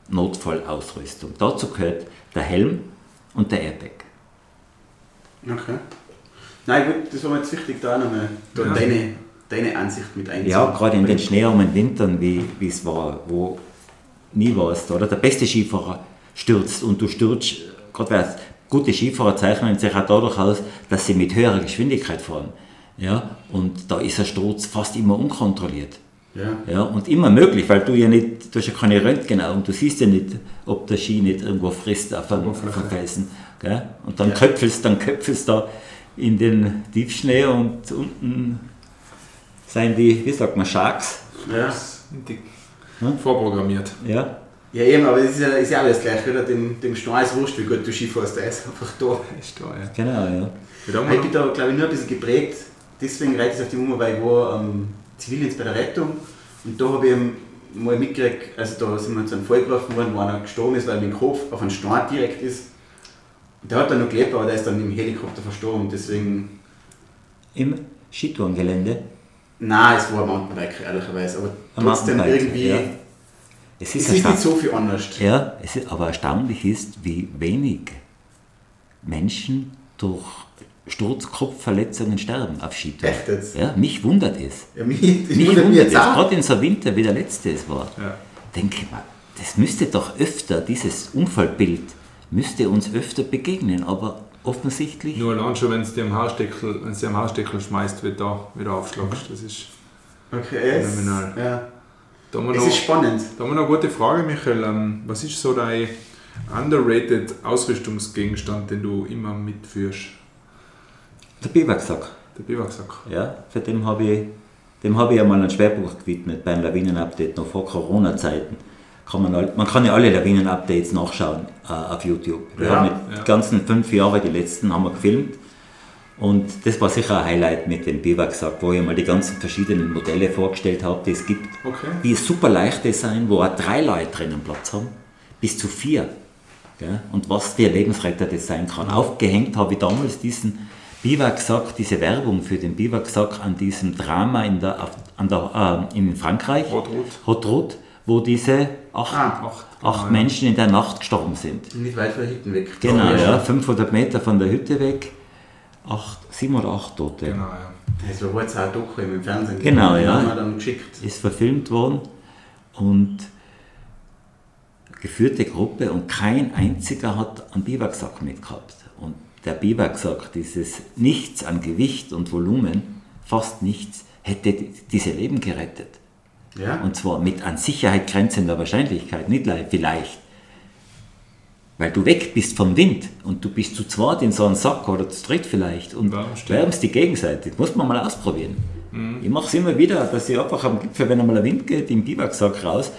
Notfallausrüstung. Dazu gehört der Helm und der Airbag. Okay. Nein, gut, das war mir jetzt wichtig, da nochmal da ja. deine, deine Ansicht mit einzubauen. Ja, gerade in den schneearmen Wintern, wie es war, wo nie warst, oder? Der beste Skifahrer stürzt und du stürzt, gerade weil gute Skifahrer zeichnen sich auch dadurch aus, dass sie mit höherer Geschwindigkeit fahren. Ja, und da ist ein Sturz fast immer unkontrolliert. Ja. Ja, und immer möglich, weil du ja nicht, du hast ja keine Röntgenaugen, du siehst ja nicht, ob der Ski nicht irgendwo frisst auf einem Felsen. Gell? Und dann ja. köpfelst dann köpfelst da in den Tiefschnee und unten sind die, wie sagt man, Sharks. Ja, hm? vorprogrammiert. Ja. Ja eben, aber es ist ja, ist ja alles gleich, oder? Dem, dem Stein ist wurscht, wie gut du Ski fährst, der ist einfach da. Ist da ja. Genau, ja. Ich bin da, glaube ich, nur ein bisschen geprägt deswegen reite ich auf die Nummer, weil ich war ähm, Zivildienst bei der Rettung und da habe ich mal mitgekriegt, also da sind wir zu einem Fall getroffen worden, wo einer gestorben ist, weil dem Kopf auf einen Stein direkt ist. Und der hat dann noch gelebt, aber der ist dann im Helikopter verstorben, deswegen... Im Skitourengelände? Nein, es war ein Mountainbike, ehrlicherweise, aber trotzdem irgendwie... Ja. Es ist, es ist nicht so viel anders. Ja, es ist, aber erstaunlich ist, wie wenig Menschen durch Sturzkopfverletzungen sterben auf Skitouren. Echt jetzt? Ja, mich wundert es. Ja, mich, mich wundert, wundert es. Gerade in so einem Winter, wie der letzte es war. Ja. Denke ich mal, das müsste doch öfter, dieses Unfallbild, müsste uns öfter begegnen, aber offensichtlich... Nur allein schon, wenn es dir am Haarsteckel, wenn es dir am Haarsteckel schmeißt, wird da wieder aufschlagst. Das ist okay, phänomenal. Ja. Da es noch, ist spannend. Da haben wir noch eine gute Frage, Michael. Ähm, was ist so dein underrated Ausrüstungsgegenstand, den du immer mitführst? Der Biwaksack. Der Biwaksack. Ja, für den habe ich, dem habe ich einmal einen Schwerpunkt gewidmet beim Lawinen-Update noch vor Corona-Zeiten. Kann man, man kann ja alle Lawinen-Updates nachschauen äh, auf YouTube. Wir ja, haben ja. die ganzen fünf Jahre, die letzten, haben wir gefilmt. Und das war sicher ein Highlight mit dem Biwaksack, wo ich mal die ganzen verschiedenen Modelle vorgestellt habe, die es gibt, okay. die super leichte sein, wo auch drei Leute drinnen Platz haben, bis zu vier. Gell? Und was für Lebensretter das sein kann. Aufgehängt habe ich damals diesen Biwaksack, diese Werbung für den Biwaksack an diesem Drama in, der, an der, äh, in Frankreich, Hot Rot, wo diese acht, ah, acht, acht genau, Menschen in der Nacht gestorben sind. Nicht weit von der Hütte weg. Genau, ja, 500 Meter von der Hütte weg, acht, sieben oder acht Tote. Genau, ja. Das war jetzt auch Doku im Fernsehen. Genau, ja. Dann geschickt. Ist verfilmt worden und geführte Gruppe und kein einziger hat einen Biwaksack mitgehabt. Der Biber gesagt, dieses Nichts an Gewicht und Volumen, fast nichts, hätte diese Leben gerettet. Ja. Und zwar mit an Sicherheit grenzender Wahrscheinlichkeit, nicht le- vielleicht. Weil du weg bist vom Wind und du bist zu zweit in so einem Sack oder zu dritt vielleicht und Wärmst dich. wärmst die gegenseitig. Muss man mal ausprobieren. Ich mache es immer wieder, dass ich einfach am Gipfel, wenn einmal der Wind geht, im Biwaksack raus.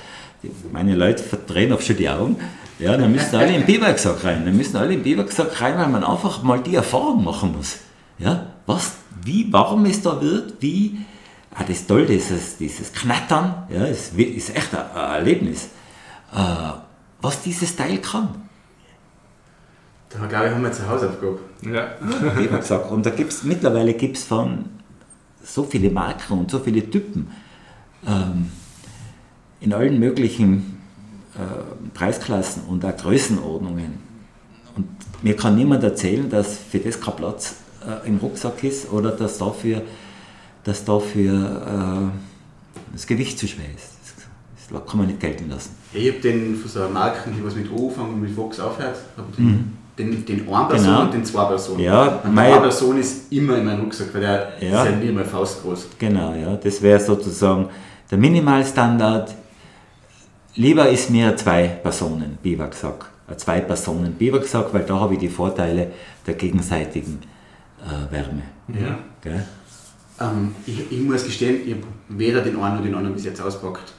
Meine Leute verdrehen auch schon die Augen. Ja, dann müssen alle im Biwaksack rein. Dann müssen alle im Biwaksack rein, weil man einfach mal die Erfahrung machen muss. Ja, was, wie warm es da wird, wie, ah, das ist toll, dieses, dieses Knattern, ja, ist, ist echt ein, ein Erlebnis. Äh, was dieses Teil kann. Da glaube ich, haben wir jetzt eine Hausaufgabe. Ja. Biwaksack. Und da gibt's mittlerweile gibt es von so viele Marken und so viele Typen ähm, in allen möglichen Preisklassen und auch Größenordnungen. Und mir kann niemand erzählen, dass für das kein Platz äh, im Rucksack ist oder dass dafür, dass dafür äh, das Gewicht zu schwer ist. Das, kann man nicht gelten lassen. Ich habe den von so einer Marke, die was mit O anfangen und mit Fox aufhört, hab ich den, den, den einen Person Genau. und den zwei Personen. Ja, und der mein- eine Person ist immer in meinem Rucksack, weil der Ja. ist ja nie mal faustgroß. Genau, ja. Das wäre sozusagen der Minimalstandard. Lieber ist mir zwei Personen Biwaksack, ein zwei Personen Biwaksack, weil da habe ich die Vorteile der gegenseitigen äh, Wärme. Ja. Gell? Ähm, ich, ich muss gestehen, ich habe weder den einen noch den anderen bis jetzt auspackt.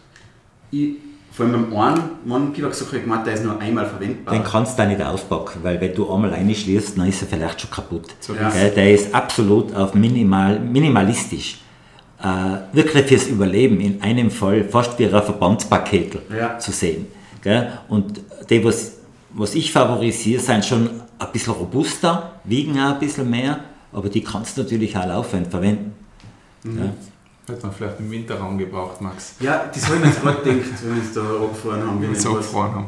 Ich, vor allem beim einen, meinen Biwaksack habe ich gemeint, der ist nur einmal verwendbar. Den kannst du nicht auspacken, weil wenn du einmal reinschließt, dann ist er vielleicht schon kaputt. So Ja. Der ist absolut auf minimal, minimalistisch. Äh, wirklich fürs Überleben in einem Fall fast wie ein Verbandspaket Ja. zu sehen. Gell? Und die, was, was ich favorisiere, sind schon ein bisschen robuster, wiegen auch ein bisschen mehr, aber die kannst du natürlich auch laufend verwenden. Ja. Hätte man vielleicht im Winterraum gebraucht, Max. Ja, das habe ich mir jetzt gerade gedacht, wenn wir uns da abgefahren haben. Wenn wir was, gefroren haben.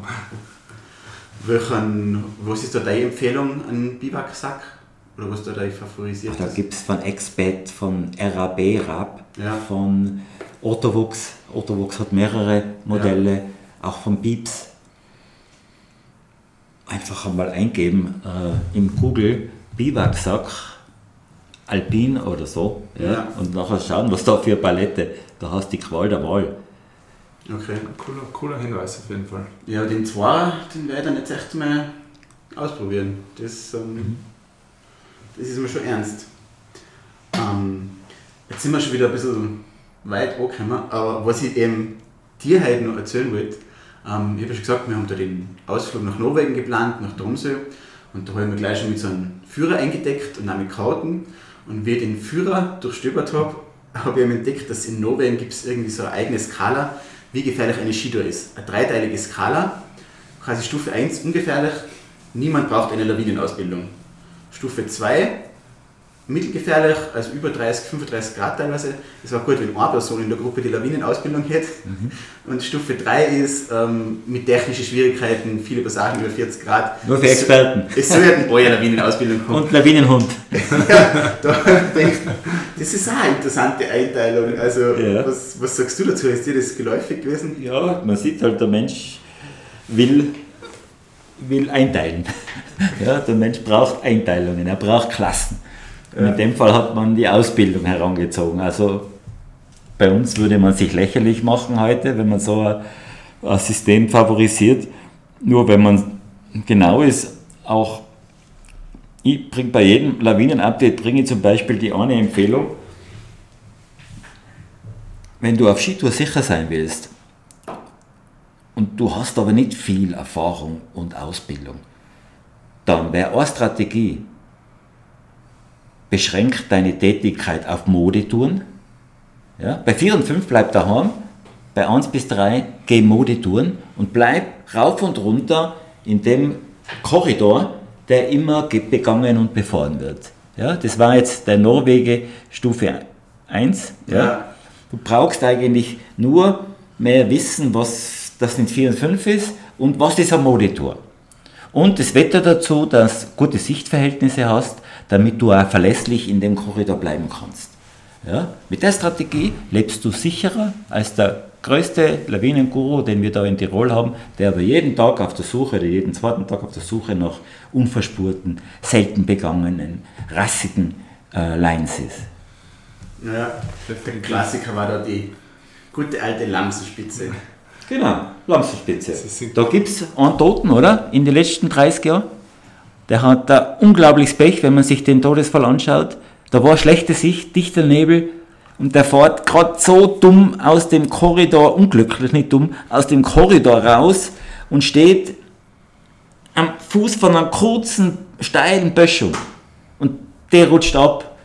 welchen, was ist da deine Empfehlung an Biwaksack? Oder was da dein favorisiert Da gibt es von Expert, von RAB, RAB, Ja. von Ottovux. Ottovux hat mehrere Modelle, auch von Beeps. Einfach einmal eingeben äh, im Google Biwaksack, Alpin oder so. Ja, Ja. Und nachher schauen, was da für eine Palette. Da hast du die Qual der Wahl. Okay. Cooler, cooler Hinweis auf jeden Fall. Ja, den Zweier, den werde ich dann jetzt echt mal ausprobieren. Das, ähm, das ist mir schon ernst. Ähm, jetzt sind wir schon wieder ein bisschen weit angekommen, aber was ich eben dir heute noch erzählen wollte, ähm, ich habe ja schon gesagt, wir haben da den Ausflug nach Norwegen geplant, nach Tromsø und da haben wir gleich schon mit so einem Führer eingedeckt und auch mit Karten und wie ich den Führer durchstöbert habe, habe ich entdeckt, dass in Norwegen gibt es irgendwie so eine eigene Skala, wie gefährlich eine Skitour ist. Eine dreiteilige Skala, quasi Stufe 1 ungefährlich, niemand braucht eine Lawinenausbildung. Stufe 2 mittelgefährlich, also über 30, 35 Grad teilweise. Es war gut, wenn eine Person in der Gruppe die Lawinenausbildung hätte. Und Stufe 3 ist ähm, mit technischen Schwierigkeiten, viele Passagen über 40 Grad. Nur für Es- Experten. Es sollten alle Lawinenausbildung haben. Und Lawinenhund. ja, da das ist auch eine interessante Einteilung. Also, Ja. was, was sagst du dazu? Ist dir das geläufig gewesen? Ja, man sieht halt, der Mensch will, will einteilen. Ja, der Mensch braucht Einteilungen, er braucht Klassen. Und in dem Fall hat man die Ausbildung herangezogen. Also bei uns würde man sich lächerlich machen heute, wenn man so ein, System favorisiert. Nur wenn man genau ist, auch ich bringe bei jedem Lawinen-Update bringe zum Beispiel die eine Empfehlung, wenn du auf Skitour sicher sein willst, und du hast aber nicht viel Erfahrung und Ausbildung, dann wäre eine Strategie, beschränkt deine Tätigkeit auf Modetouren. Ja, bei 4 und 5 bleib daheim, bei 1 bis 3 geh Modetouren und bleib rauf und runter in dem Korridor, der immer ge- begangen und befahren wird. Ja, das war jetzt der Norwege Stufe 1. Ja. Ja. Du brauchst eigentlich nur mehr wissen, was das in 4 und 5 ist und was ist ein Monitor. Und das Wetter dazu, dass du gute Sichtverhältnisse hast, damit du auch verlässlich in dem Korridor bleiben kannst. Ja? Mit der Strategie lebst du sicherer als der größte Lawinenguru, den wir da in Tirol haben, der aber jeden Tag auf der Suche oder jeden zweiten Tag auf der Suche nach unverspurten, selten begangenen, rassigen äh, Lines ist. Naja, der Klassiker war da die Gute alte Lamsenspitze. Genau, Lamsenspitze. Da gibt es einen Toten, oder? In den letzten 30 Jahren. Der hat da unglaubliches Pech, wenn man sich den Todesfall anschaut. Da war schlechte Sicht, dichter Nebel und der fährt gerade so dumm aus dem Korridor, unglücklich nicht dumm, aus dem Korridor raus und steht am Fuß von einer kurzen, steilen Böschung. Und der rutscht ab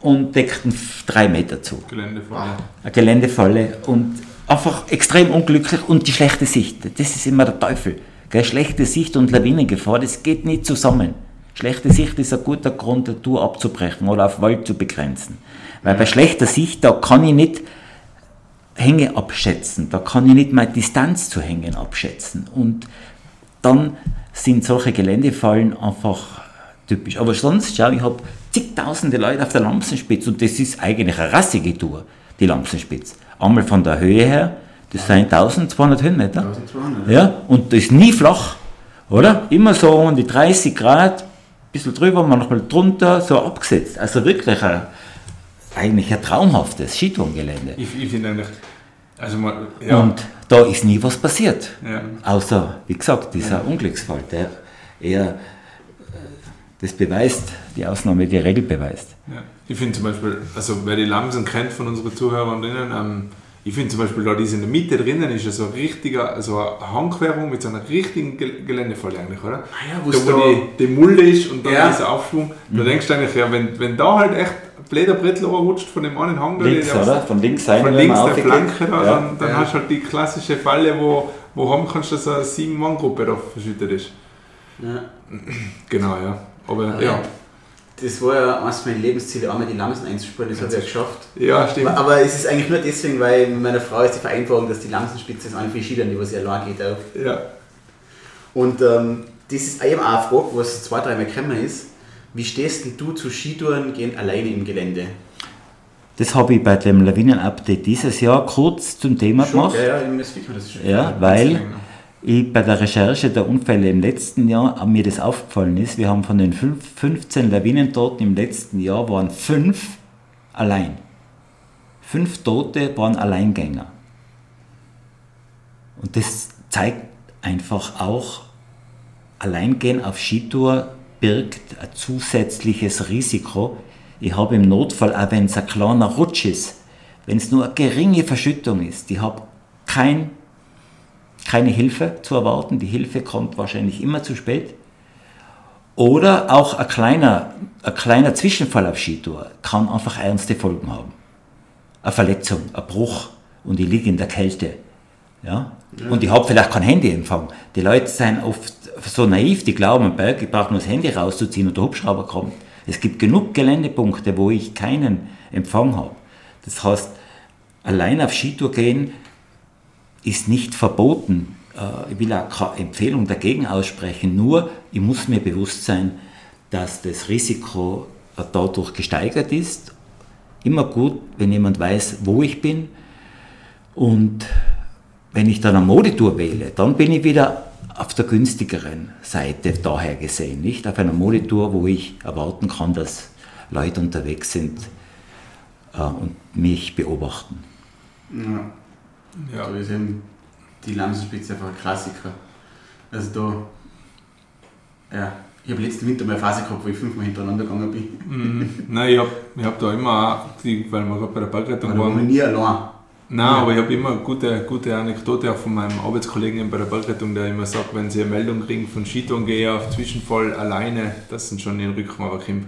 und deckt ihn drei Meter zu Geländefalle. eine Geländefalle und einfach extrem unglücklich und die schlechte Sicht. Das ist immer der Teufel. Gell? Schlechte Sicht und Lawinengefahr, das geht nicht zusammen. Schlechte Sicht ist ein guter Grund, eine Tour abzubrechen oder auf Wald zu begrenzen. Weil bei schlechter Sicht, da kann ich nicht Hänge abschätzen, da kann ich nicht meine Distanz zu Hängen abschätzen. Und dann sind solche Geländefallen einfach typisch. Aber sonst, schau, ich habe zigtausende Leute auf der Lamsenspitze und das ist eigentlich eine rassige Tour, die Lamsenspitze. Einmal von der Höhe her, das sind 1200 Höhenmeter. 1200. Ja, und das ist nie flach, oder? Immer so um die 30 Grad, ein bisschen drüber, manchmal drunter, so abgesetzt. Also wirklich ein, eigentlich ein traumhaftes Skitourengelände. Ich, ich finde eigentlich, also mal, ja, Und da ist nie was passiert. ja. Außer, wie gesagt, dieser Unglücksfall, der eher äh, das beweist, die Ausnahme die Regel beweist. Ja. Ich finde zum Beispiel, also wer die Lamsen kennt von unseren Zuhörern drinnen, ähm, ich finde zum Beispiel da diese in der Mitte drinnen ist ja so ein richtiger, also eine Hangquerung mit so einer richtigen Gel- Geländefalle eigentlich, oder? Ah ja, wo da, es wo da- die, die Mulde ist und dann Ja. dieser Aufschwung. Da denkst du eigentlich, ja, wenn, wenn da halt echt blöder Brettel rutscht von dem einen Hang, Links, der- oder? Von links sein, von links der. Flanke da, Ja. dann, dann Ja. hast du halt die klassische Falle, wo, wo haben kannst, dass eine Sieben-Mann-Gruppe da verschüttet ist. Ja. Genau, ja. Aber Ja. Das war ja eines meiner Lebensziele, einmal die Lamsen einzuspüren, das habe ich ja geschafft. ja, stimmt. Aber, es ist eigentlich nur deswegen, weil mit meiner Frau ist die Vereinbarung, dass die Lamsenspitze ist eine Skidern, die was ich allein geht auf. Ja. Und ähm, das ist eben auch eine Frage, was zwei, dreimal gekommen ist. Wie stehst denn du zu Skitouren gehen alleine im Gelände? Das habe ich bei dem Lawinen-Update dieses Jahr kurz zum Thema gemacht. Ja, ja, Westwijk das schon. Ja, weil ich bei der Recherche der Unfälle im letzten Jahr an mir das aufgefallen ist. Wir haben von den fünf, 15 Lawinentoten im letzten Jahr waren fünf allein. Fünf Tote waren Alleingänger. Und das zeigt einfach auch, Alleingehen auf Skitour birgt ein zusätzliches Risiko. Ich habe im Notfall, auch wenn es ein kleiner Rutsch ist, wenn es nur eine geringe Verschüttung ist, ich habe kein, keine Hilfe zu erwarten. Die Hilfe kommt wahrscheinlich immer zu spät. Oder auch ein kleiner, ein kleiner Zwischenfall auf Skitour kann einfach ernste Folgen haben. Eine Verletzung, ein Bruch und ich liege in der Kälte. Ja? Und ich habe vielleicht kein Handyempfang. Die Leute sind oft so naiv, die glauben, ich brauche nur das Handy rauszuziehen und der Hubschrauber kommt. Es gibt genug Geländepunkte, wo ich keinen Empfang habe. Das heißt, allein auf Skitour gehen ist nicht verboten. Äh, Ich will auch keine Empfehlung dagegen aussprechen, nur ich muss mir bewusst sein, dass das Risiko äh, dadurch gesteigert ist. Immer gut, wenn jemand weiß, wo ich bin. Und wenn ich dann eine Modetour wähle, dann bin ich wieder auf der günstigeren Seite daher gesehen. Nicht auf einer Modetour, wo ich erwarten kann, dass Leute unterwegs sind äh, und mich beobachten. Ja. Ja. Da ist eben die Lamsenspitze einfach ein Klassiker. Also da, ja, ich habe letzten Winter mal eine Phase gehabt, wo ich fünfmal hintereinander gegangen bin. Mhm. Nein, ich habe ich hab da immer, auch die, weil wir gerade bei der Bergrettung waren, nie allein. Nein, aber ich habe immer eine gute, gute Anekdote auch von meinem Arbeitskollegen bei der Bergrettung, der immer sagt, wenn sie eine Meldung kriegen von Skitourengeher auf Zwischenfall alleine, das sind schon in Rücken kommt.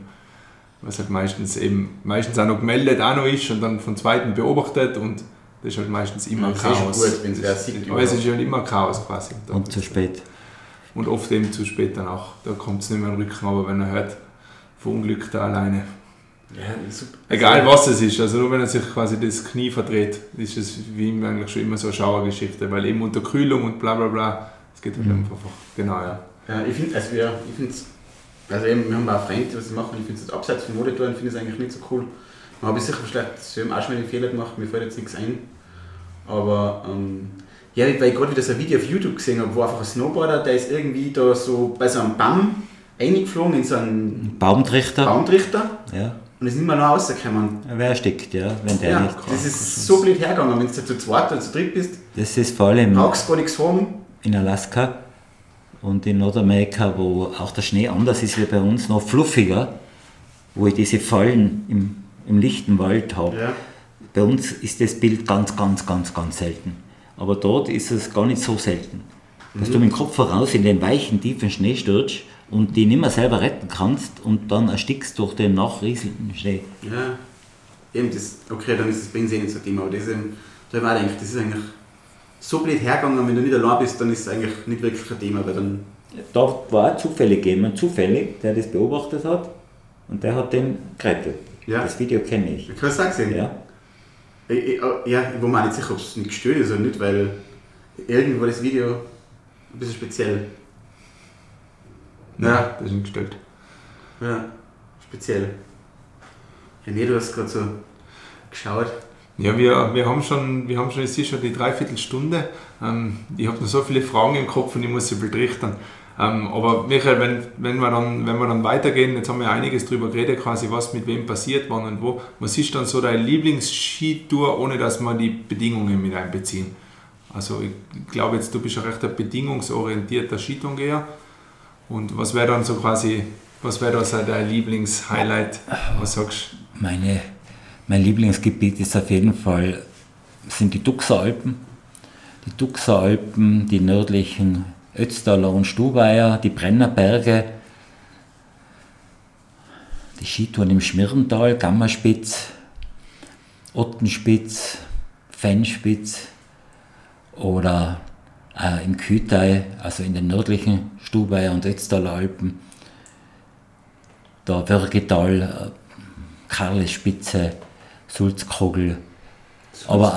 Was halt meistens eben, meistens auch noch gemeldet auch noch ist und dann von Zweiten beobachtet und das ist halt meistens immer Ja, das ist eh Chaos. gut, wenn's wer sieht, aber es ist halt immer Chaos quasi. Und zu spät. Und oft eben zu spät dann auch. Da kommt es nicht mehr in den Rücken, aber wenn er hört, verunglückt er alleine. Ja, super. Egal was es ist, also nur wenn er sich quasi das Knie verdreht, ist es wie ihm eigentlich schon immer so eine Schauergeschichte, weil eben unter Kühlung und bla bla bla, es geht halt einfach, genau, ja. Ja, ich finde, also wir, ich finde also eben, wir haben auch Freunde, die was sie machen, ich finde es abseits von Modetouren, finde ich es eigentlich nicht so cool. Man habe ich sicher vielleicht, sie haben auch schon mal einen Fehler gemacht, mir fällt jetzt nichts ein. Aber, ähm, ja, weil ich gerade wieder so ein Video auf YouTube gesehen habe, wo einfach ein Snowboarder, der ist irgendwie da so bei so einem Baum eingeflogen in so einen Baumtrichter. Baumtrichter Ja. und ist nicht mehr noch rausgekommen. Wer erstickt, ja, wenn der Ja, nicht. das ist so blöd hergegangen, wenn du zu zweit oder zu dritt bist, Das ist vor allem brauchst gar nichts haben. in Alaska und in Nordamerika, wo auch der Schnee anders ist wie bei uns, noch fluffiger, wo ich diese Fallen im, im lichten Wald habe. Ja. Bei uns ist das Bild ganz, ganz, ganz, ganz selten. Aber dort ist es gar nicht so selten. Dass du mit dem Kopf voraus in den weichen, tiefen Schnee stürzt und die nicht mehr selber retten kannst und dann erstickst durch den nachrieselnden Schnee. Ja, eben das, okay, dann ist das Benzin nicht so ein Thema, aber das ist eben, da habe ich mir auch gedacht, das ist eigentlich so blöd hergegangen, wenn du nicht allein bist, dann ist es eigentlich nicht wirklich ein Thema, weil dann, Da war zufällig jemand, zufällig, der das beobachtet hat und der hat den gerettet. Ja. Das Video kenne ich. ich kann es auch gesehen. Ja. Ich, ich, ja, ich war mir auch nicht sicher, ob es nicht gestört ist oder nicht, weil irgendwie war das Video ein bisschen speziell. Ja, das ist nicht gestellt. ja, speziell. Ja, nee, du hast gerade so geschaut. Ja, wir, wir haben schon, wir haben schon, es ist schon die Dreiviertelstunde. Ähm, ich habe noch so viele Fragen im Kopf und ich muss sie berichten. Ähm, aber Michael, wenn, wenn, wir dann, wenn wir dann weitergehen, jetzt haben wir einiges darüber geredet, quasi was mit wem passiert, wann und wo. Was ist dann so deine Lieblingsskitour, ohne dass wir die Bedingungen mit einbeziehen? Also ich glaube jetzt, du bist ein recht bedingungsorientierter Skitourengeher. Und was wäre dann so quasi, was wäre da so dein Lieblingshighlight? Was sagst du? Mein Lieblingsgebiet ist auf jeden Fall sind die Duxeralpen. Die Duxeralpen, die nördlichen Ötztaler und Stubaier, die Brennerberge, die Skitouren im Schmirntal, Gammerspitz, Ottenspitz, Fennspitz oder äh, im Kütai, also in den nördlichen Stubaier und Ötztaler Alpen, der Würgetal, äh, Karlespitze, Sulzkogel, aber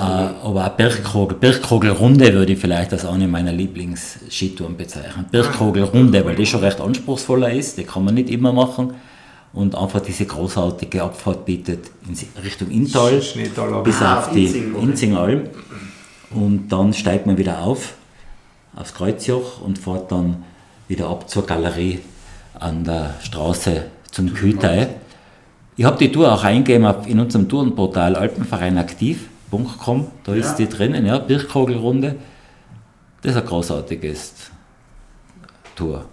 auch, aber auch Birkkogel. Birkkogelrunde würde ich vielleicht als eine meiner Lieblingsskitouren bezeichnen. Birkkogelrunde, weil die schon recht anspruchsvoller ist, die kann man nicht immer machen und einfach diese großartige Abfahrt bietet in Richtung Inntal bis auf die? Inzingalm und dann steigt man wieder auf aufs Kreuzjoch und fährt dann wieder ab zur Galerie an der Straße zum Kütai. Ich habe die Tour auch eingegeben in unserem Tourenportal alpenvereinaktiv.com, da ist Ja. die drinnen, ja, Birkkogelrunde. Das ist ein großartiges Tour.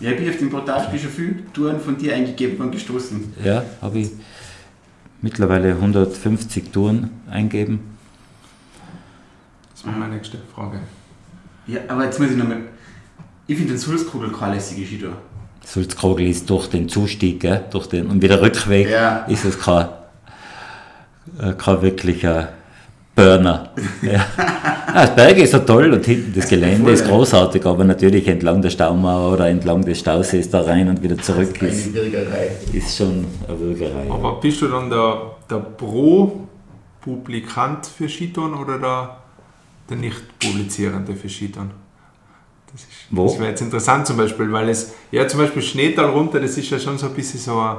Ja, ich bin auf dem Portalspiel schon viele Touren von dir eingegeben und gestoßen. Ja, habe ich mittlerweile 150 Touren eingegeben. Das war meine nächste Frage. Ja, aber jetzt muss ich nochmal. Ich finde den Sulzkugel keine lässige Skitour. Sulzkrogel ist durch den Zustieg, gell, durch den, und wieder Rückweg Ja. ist es kein, äh, kein wirklicher Burner. ja. Ah, das Berg ist so toll und hinten das Gelände ist großartig, aber natürlich entlang der Staumauer oder entlang des Stausees da rein und wieder zurück Eine ist, Würgerei. ist schon eine Würgerei. Aber bist du dann der, der Pro-Publikant für Skitouren oder der, der Nicht-Publizierende für Skitouren? Das, ist, Wo? das wäre jetzt interessant zum Beispiel, weil es, ja zum Beispiel Schneetal runter, das ist ja schon so ein bisschen so ein,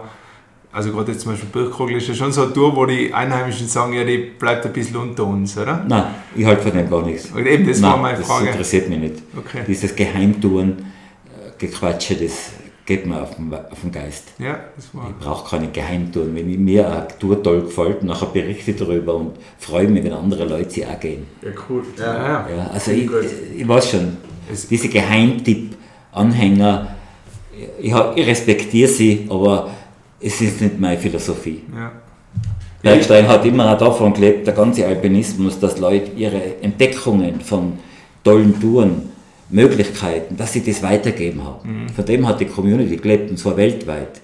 also gerade jetzt zum Beispiel Birkkogel ist ja schon so eine Tour, wo die Einheimischen sagen, ja, die bleibt ein bisschen unter uns, oder? Nein, ich halte von dem gar nichts. Und eben, das Nein, war meine das Frage. interessiert mich nicht. Okay. Dieses Geheimtouren, äh, Gequatsche, das geht mir auf den, auf den Geist. Ja, das war. Ich brauche keine Geheimtouren. Wenn mir eine Tour toll gefällt, nachher berichte ich darüber und freue mich, wenn andere Leute sie auch gehen. Ja, cool. Ja, ja. Ja, also ich, gut. ich weiß schon, Es- diese Geheimtipp-Anhänger, ich, ich respektiere sie, aber es ist nicht meine Philosophie. ja. Bergstein hat immer auch davon gelebt, der ganze Alpinismus, dass Leute ihre Entdeckungen von tollen Touren, Möglichkeiten, dass sie das weitergeben haben. Von dem hat die Community gelebt und zwar weltweit.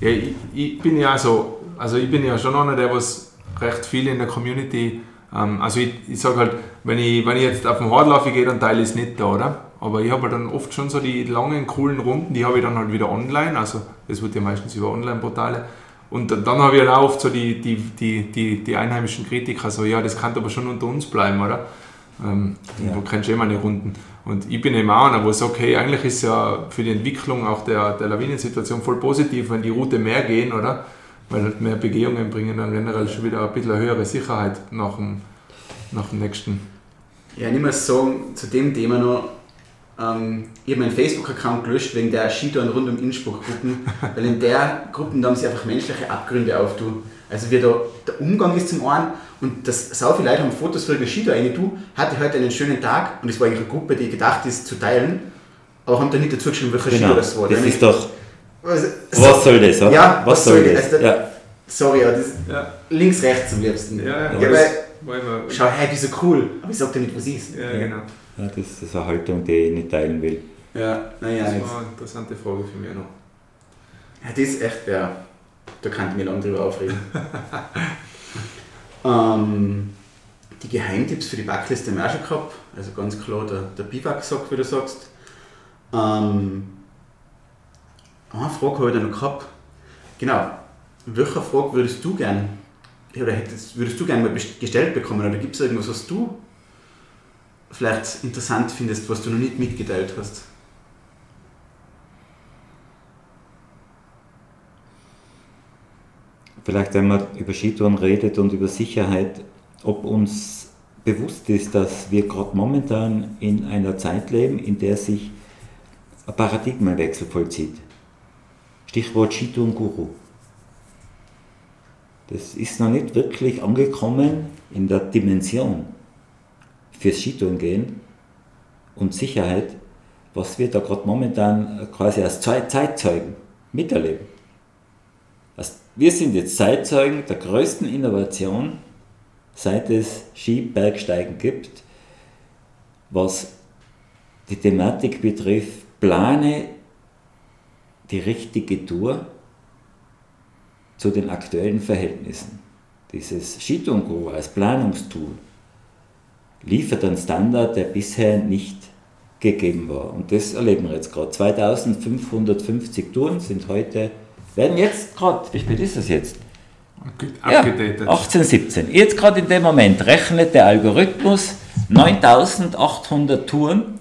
Ja, ich, ich bin ja so, also ich bin ja schon einer, der was recht viel in der Community, ähm, also ich, ich sage halt, wenn ich, wenn ich jetzt auf den Hardlauf gehe, dann teile ich es nicht da, oder? Aber ich habe halt dann oft schon so die langen, coolen Runden, die habe ich dann halt wieder online, also das wird ja meistens über Online-Portale. Und dann habe ich halt auch oft so die, die, die, die, die einheimischen Kritiker, so, ja, das kann aber schon unter uns bleiben, oder? Ähm, Ja. Du kennst eh meine Runden. Und ich bin eben auch einer, wo ich sage, okay, eigentlich ist ja für die Entwicklung auch der, der Lawinensituation voll positiv, wenn die Route mehr gehen, oder? Weil halt mehr Begehungen bringen dann generell schon wieder ein bisschen eine höhere Sicherheit nach dem, nach dem nächsten. Ja, ich muss sagen, zu dem Thema noch, ähm, ich habe meinen Facebook-Account gelöscht wegen der Skitouren rund um Innsbruck-Gruppen, weil in der Gruppen da haben sie einfach menschliche Abgründe auftun. Also wie da der Umgang ist zum einen und das sau viele Leute haben Fotos für eine Skitour eine du hatte heute einen schönen Tag und es war eigentlich eine Gruppe, die gedacht ist zu teilen, aber haben da nicht dazu geschrieben, welcher Genau. Ski das war. Das ist doch. also, Was soll das, oder? Ja, was soll das? Also, Ja. Sorry, aber das Ja, links, rechts am liebsten. ja, ja. ja das weil, schau, hey, wie so cool, aber ich sag dir nicht, was ist. ja, genau. Ja, das ist eine Haltung, die ich nicht teilen will. Ja, naja, Das jetzt. war eine interessante Frage für mich noch. Ja, das ist echt, ja, da kann ich mich lange drüber aufregen. ähm, die Geheimtipps für die Backliste haben wir auch schon gehabt. Also ganz klar der, der Biwaksack, wie du sagst. Ähm, eine Frage habe ich da noch gehabt. Genau. Welche Frage würdest du gern, oder hättest, würdest du gerne mal gestellt bekommen? Oder gibt es irgendwas, was du vielleicht interessant findest, was du noch nicht mitgeteilt hast? Vielleicht, wenn man über Skitouren redet und über Sicherheit, ob uns bewusst ist, dass wir gerade momentan in einer Zeit leben, in der sich ein Paradigmenwechsel vollzieht. Stichwort Skitouren-Guru. Das ist noch nicht wirklich angekommen in der Dimension fürs Skitouren gehen und Sicherheit, was wir da gerade momentan quasi als Zeit- Zeitzeugen miterleben. Also wir sind jetzt Zeitzeugen der größten Innovation, seit es Skibergsteigen gibt, was die Thematik betrifft, plane die richtige Tour zu den aktuellen Verhältnissen. Dieses Skitouren als Planungstool liefert einen Standard, der bisher nicht gegeben war. Und das erleben wir jetzt gerade. 2550 Touren sind heute, werden jetzt gerade, wie spät ist das jetzt? Ja, Abgedatet. 18, 17. Jetzt gerade in dem Moment rechnet der Algorithmus 9800 Touren,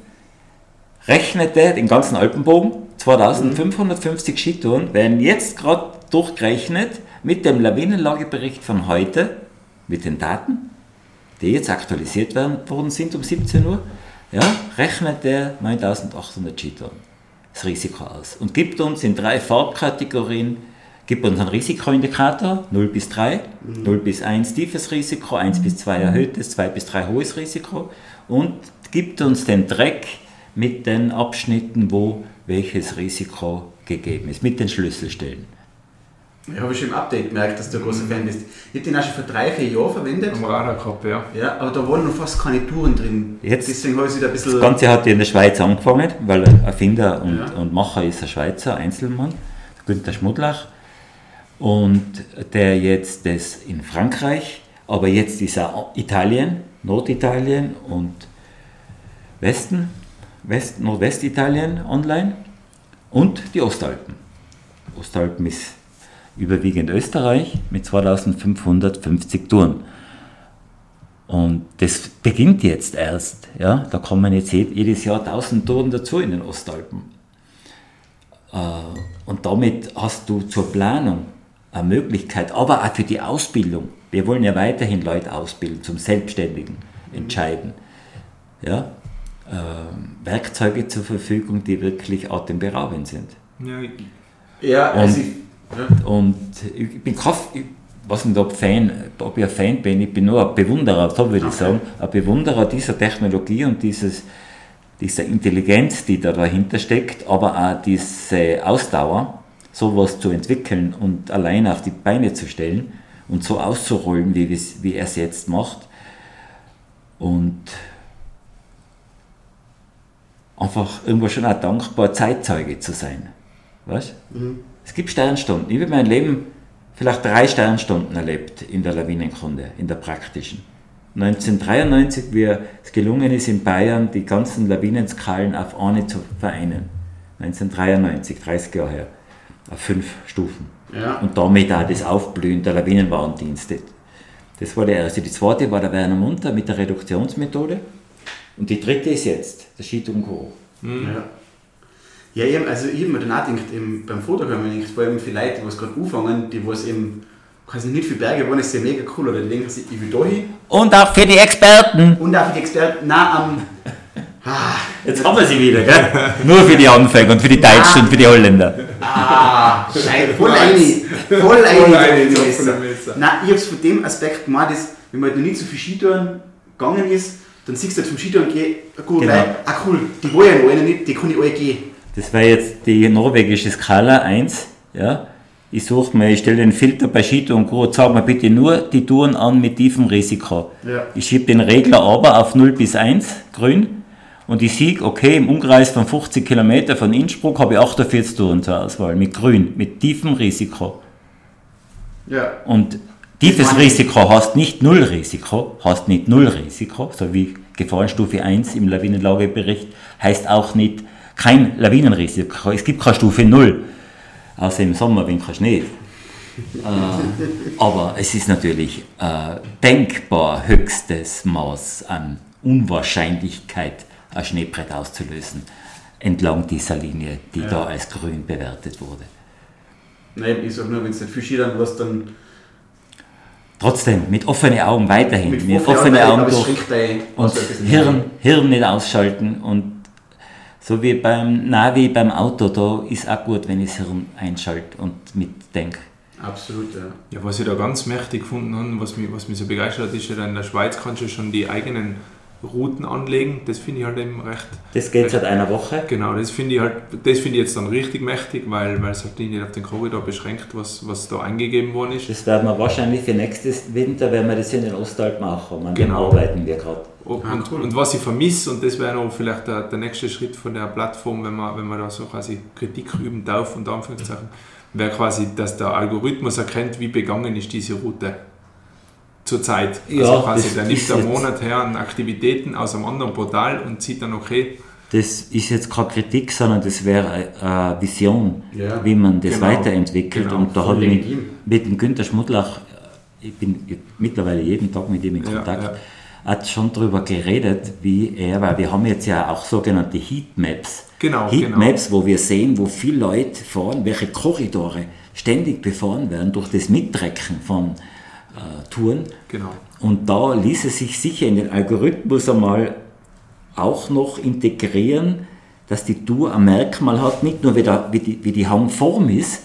rechnete den ganzen Alpenbogen, 2550 Skitouren, werden jetzt gerade durchgerechnet mit dem Lawinenlagebericht von heute, mit den Daten, die jetzt aktualisiert werden, worden sind um 17 Uhr, ja, rechnet der 9800 Skitouren das Risiko aus und gibt uns in drei Farbkategorien, gibt uns einen Risikoindikator, 0 bis 3, 0 bis 1 tiefes Risiko, 1 bis 2 erhöhtes, 2 bis 3 hohes Risiko und gibt uns den Dreck mit den Abschnitten, wo welches Risiko gegeben ist, mit den Schlüsselstellen. Ich habe schon im Update gemerkt, dass du ein großer Fan bist. Ich habe den auch schon vor drei, vier Jahren verwendet. Am Radar gehabt, ja. Ja, aber da waren noch fast keine Touren drin. Jetzt- Deswegen habe ich es wieder ein bisschen. Das Ganze hat ja in der Schweiz angefangen, weil Erfinder und, Ja. und Macher ist ein Schweizer Einzelmann, Günther Schmudlach. Und der jetzt das in Frankreich, aber jetzt ist er Italien, Norditalien und Westen, West, Nordwestitalien online und die Ostalpen. Ostalpen ist überwiegend Österreich mit 2550 Touren. Und das beginnt jetzt erst. Ja? Da kommen jetzt je- jedes Jahr 1000 Touren dazu in den Ostalpen. Äh, Und damit hast du zur Planung eine Möglichkeit, aber auch für die Ausbildung. Wir wollen ja weiterhin Leute ausbilden zum selbstständigen Entscheiden. Ja? Ähm, Werkzeuge zur Verfügung, die wirklich atemberaubend sind. ja ja, also Und- ich, ja. Und ich bin kein, weiß nicht, ob, Fan, ob ich ein Fan bin, ich bin nur ein Bewunderer, so würde ich sagen, ein Bewunderer dieser Technologie und dieses, dieser Intelligenz, die da dahinter steckt, aber auch diese Ausdauer, sowas zu entwickeln und allein auf die Beine zu stellen und so auszurollen, wie, wie er es jetzt macht. Und einfach irgendwo schon auch dankbar, Zeitzeuge zu sein. Weißt Es gibt Sternstunden. Ich habe mein Leben vielleicht drei Sternstunden erlebt in der Lawinenkunde, in der praktischen. 1993, wie es gelungen ist, in Bayern die ganzen Lawinenskalen auf eine zu vereinen. 1993, 30 Jahre her. Auf fünf Stufen. Ja. Und damit auch das Aufblühen der Lawinenwarndienste. Das war der erste. Die zweite war der Werner Munter mit der Reduktionsmethode. Und die dritte ist jetzt, der Skitouren Co. Ja. Ja, eben, also ich habe mir dann auch gedacht, eben beim Fotogramm, ich vor allem für Leute, die es gerade anfangen, die was eben quasi nicht viele Berge wollen, ist ja mega cool, oder die denken sich, ich will da hin. Und auch für die Experten. Und auch für die Experten, nein, am Ah, Jetzt haben wir sie wieder, gell? Nur für die Anfänger und für die Deutschen und für die Holländer. Ah, Scheiße, voll einig. Voll einig. Nein, ich hab's von dem Aspekt gemacht, dass, wenn man halt noch nicht so viel Skitouren gegangen ist, dann siehst du halt vom Skitouren gehen, gut, genau. Ah cool, die wollen ja noch eine nicht, die kann ich alle gehen. Das war jetzt die norwegische Skala 1, ja. Ich suche mir, ich stelle den Filter bei Skitouren und Guru, sag mir bitte nur die Touren an mit tiefem Risiko. Ja. Ich schiebe den Regler aber auf 0 bis 1, grün, und ich sehe, okay, im Umkreis von 50 Kilometer von Innsbruck habe ich 48 Touren zur Auswahl, mit grün, mit tiefem Risiko. Ja. Und tiefes Risiko heißt nicht Nullrisiko, heißt nicht Nullrisiko, so wie Gefahrenstufe 1 im Lawinenlagebericht, heißt auch nicht kein Lawinenrisiko. Es gibt keine Stufe 0, außer im Sommer, wenn kein Schnee äh, aber es ist natürlich äh, denkbar höchstes Maß an Unwahrscheinlichkeit, ein Schneebrett auszulösen, entlang dieser Linie, die ja. da als grün bewertet wurde. Nein, ich sage nur, wenn es nicht viel Skiern was dann. Trotzdem, mit offenen Augen weiterhin, mit, mit offenen Augen, Augen durch und Hirn, Hirn nicht ausschalten und so wie beim Navi, beim Auto, da ist auch gut, wenn ich das Hirn einschalte und mitdenke. Absolut, ja. Ja, was ich da ganz mächtig gefunden habe, was mich, was mich so begeistert hat, ist ja, in der Schweiz kannst du schon die eigenen Routen anlegen. Das finde ich halt eben recht. Das geht seit einer Woche? Genau, das finde ich halt, das finde ich jetzt dann richtig mächtig, weil, weil es halt nicht auf den Korridor beschränkt, was, was da eingegeben worden ist. Das werden wir wahrscheinlich für nächstes Winter, wenn wir das in den Ostalpen machen. An genau. dem arbeiten wir gerade. Und, ah, cool. und, was ich vermisse, und das wäre noch vielleicht der, der nächste Schritt von der Plattform, wenn man, wenn man da so quasi Kritik üben darf, und Anführungszeichen, wäre quasi, dass der Algorithmus erkennt, wie begangen ist diese Route zurzeit. Also ja, quasi, der nimmt einen Monat her an Aktivitäten aus einem anderen Portal und sieht dann, okay. Das ist jetzt keine Kritik, sondern das wäre eine Vision, ja, wie man das genau, weiterentwickelt. Genau, und da habe ich mit, mit dem Günter Schmudlach, ich bin mittlerweile jeden Tag mit ihm in Kontakt, ja, hat schon darüber geredet, wie er, weil wir haben jetzt ja auch sogenannte Heatmaps. Genau, Heatmaps, genau. wo wir sehen, wo viele Leute fahren, welche Korridore ständig befahren werden durch das Mitrecken von äh, Touren. Genau. Und da ließ es sich sicher in den Algorithmus einmal auch noch integrieren, dass die Tour ein Merkmal hat, nicht nur wie, der, wie, die, wie die Hangform ist,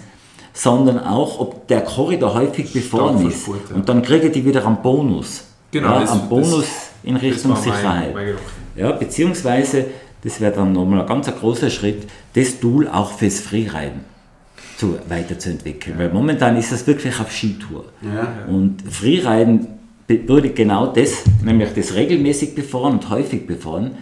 sondern auch, ob der Korridor häufig befahren ist. Ja. Und dann kriege die wieder einen Bonus. Genau, ja, das, Bonus das, in Richtung Sicherheit. Mein, mein ja, beziehungsweise, das wäre dann nochmal ein ganz großer Schritt, das Tool auch fürs Freeriden zu, weiterzuentwickeln. Weil momentan ist das wirklich auf Skitour. Ja. Und Freeriden würde genau das, nämlich das regelmäßig befahren und häufig befahren,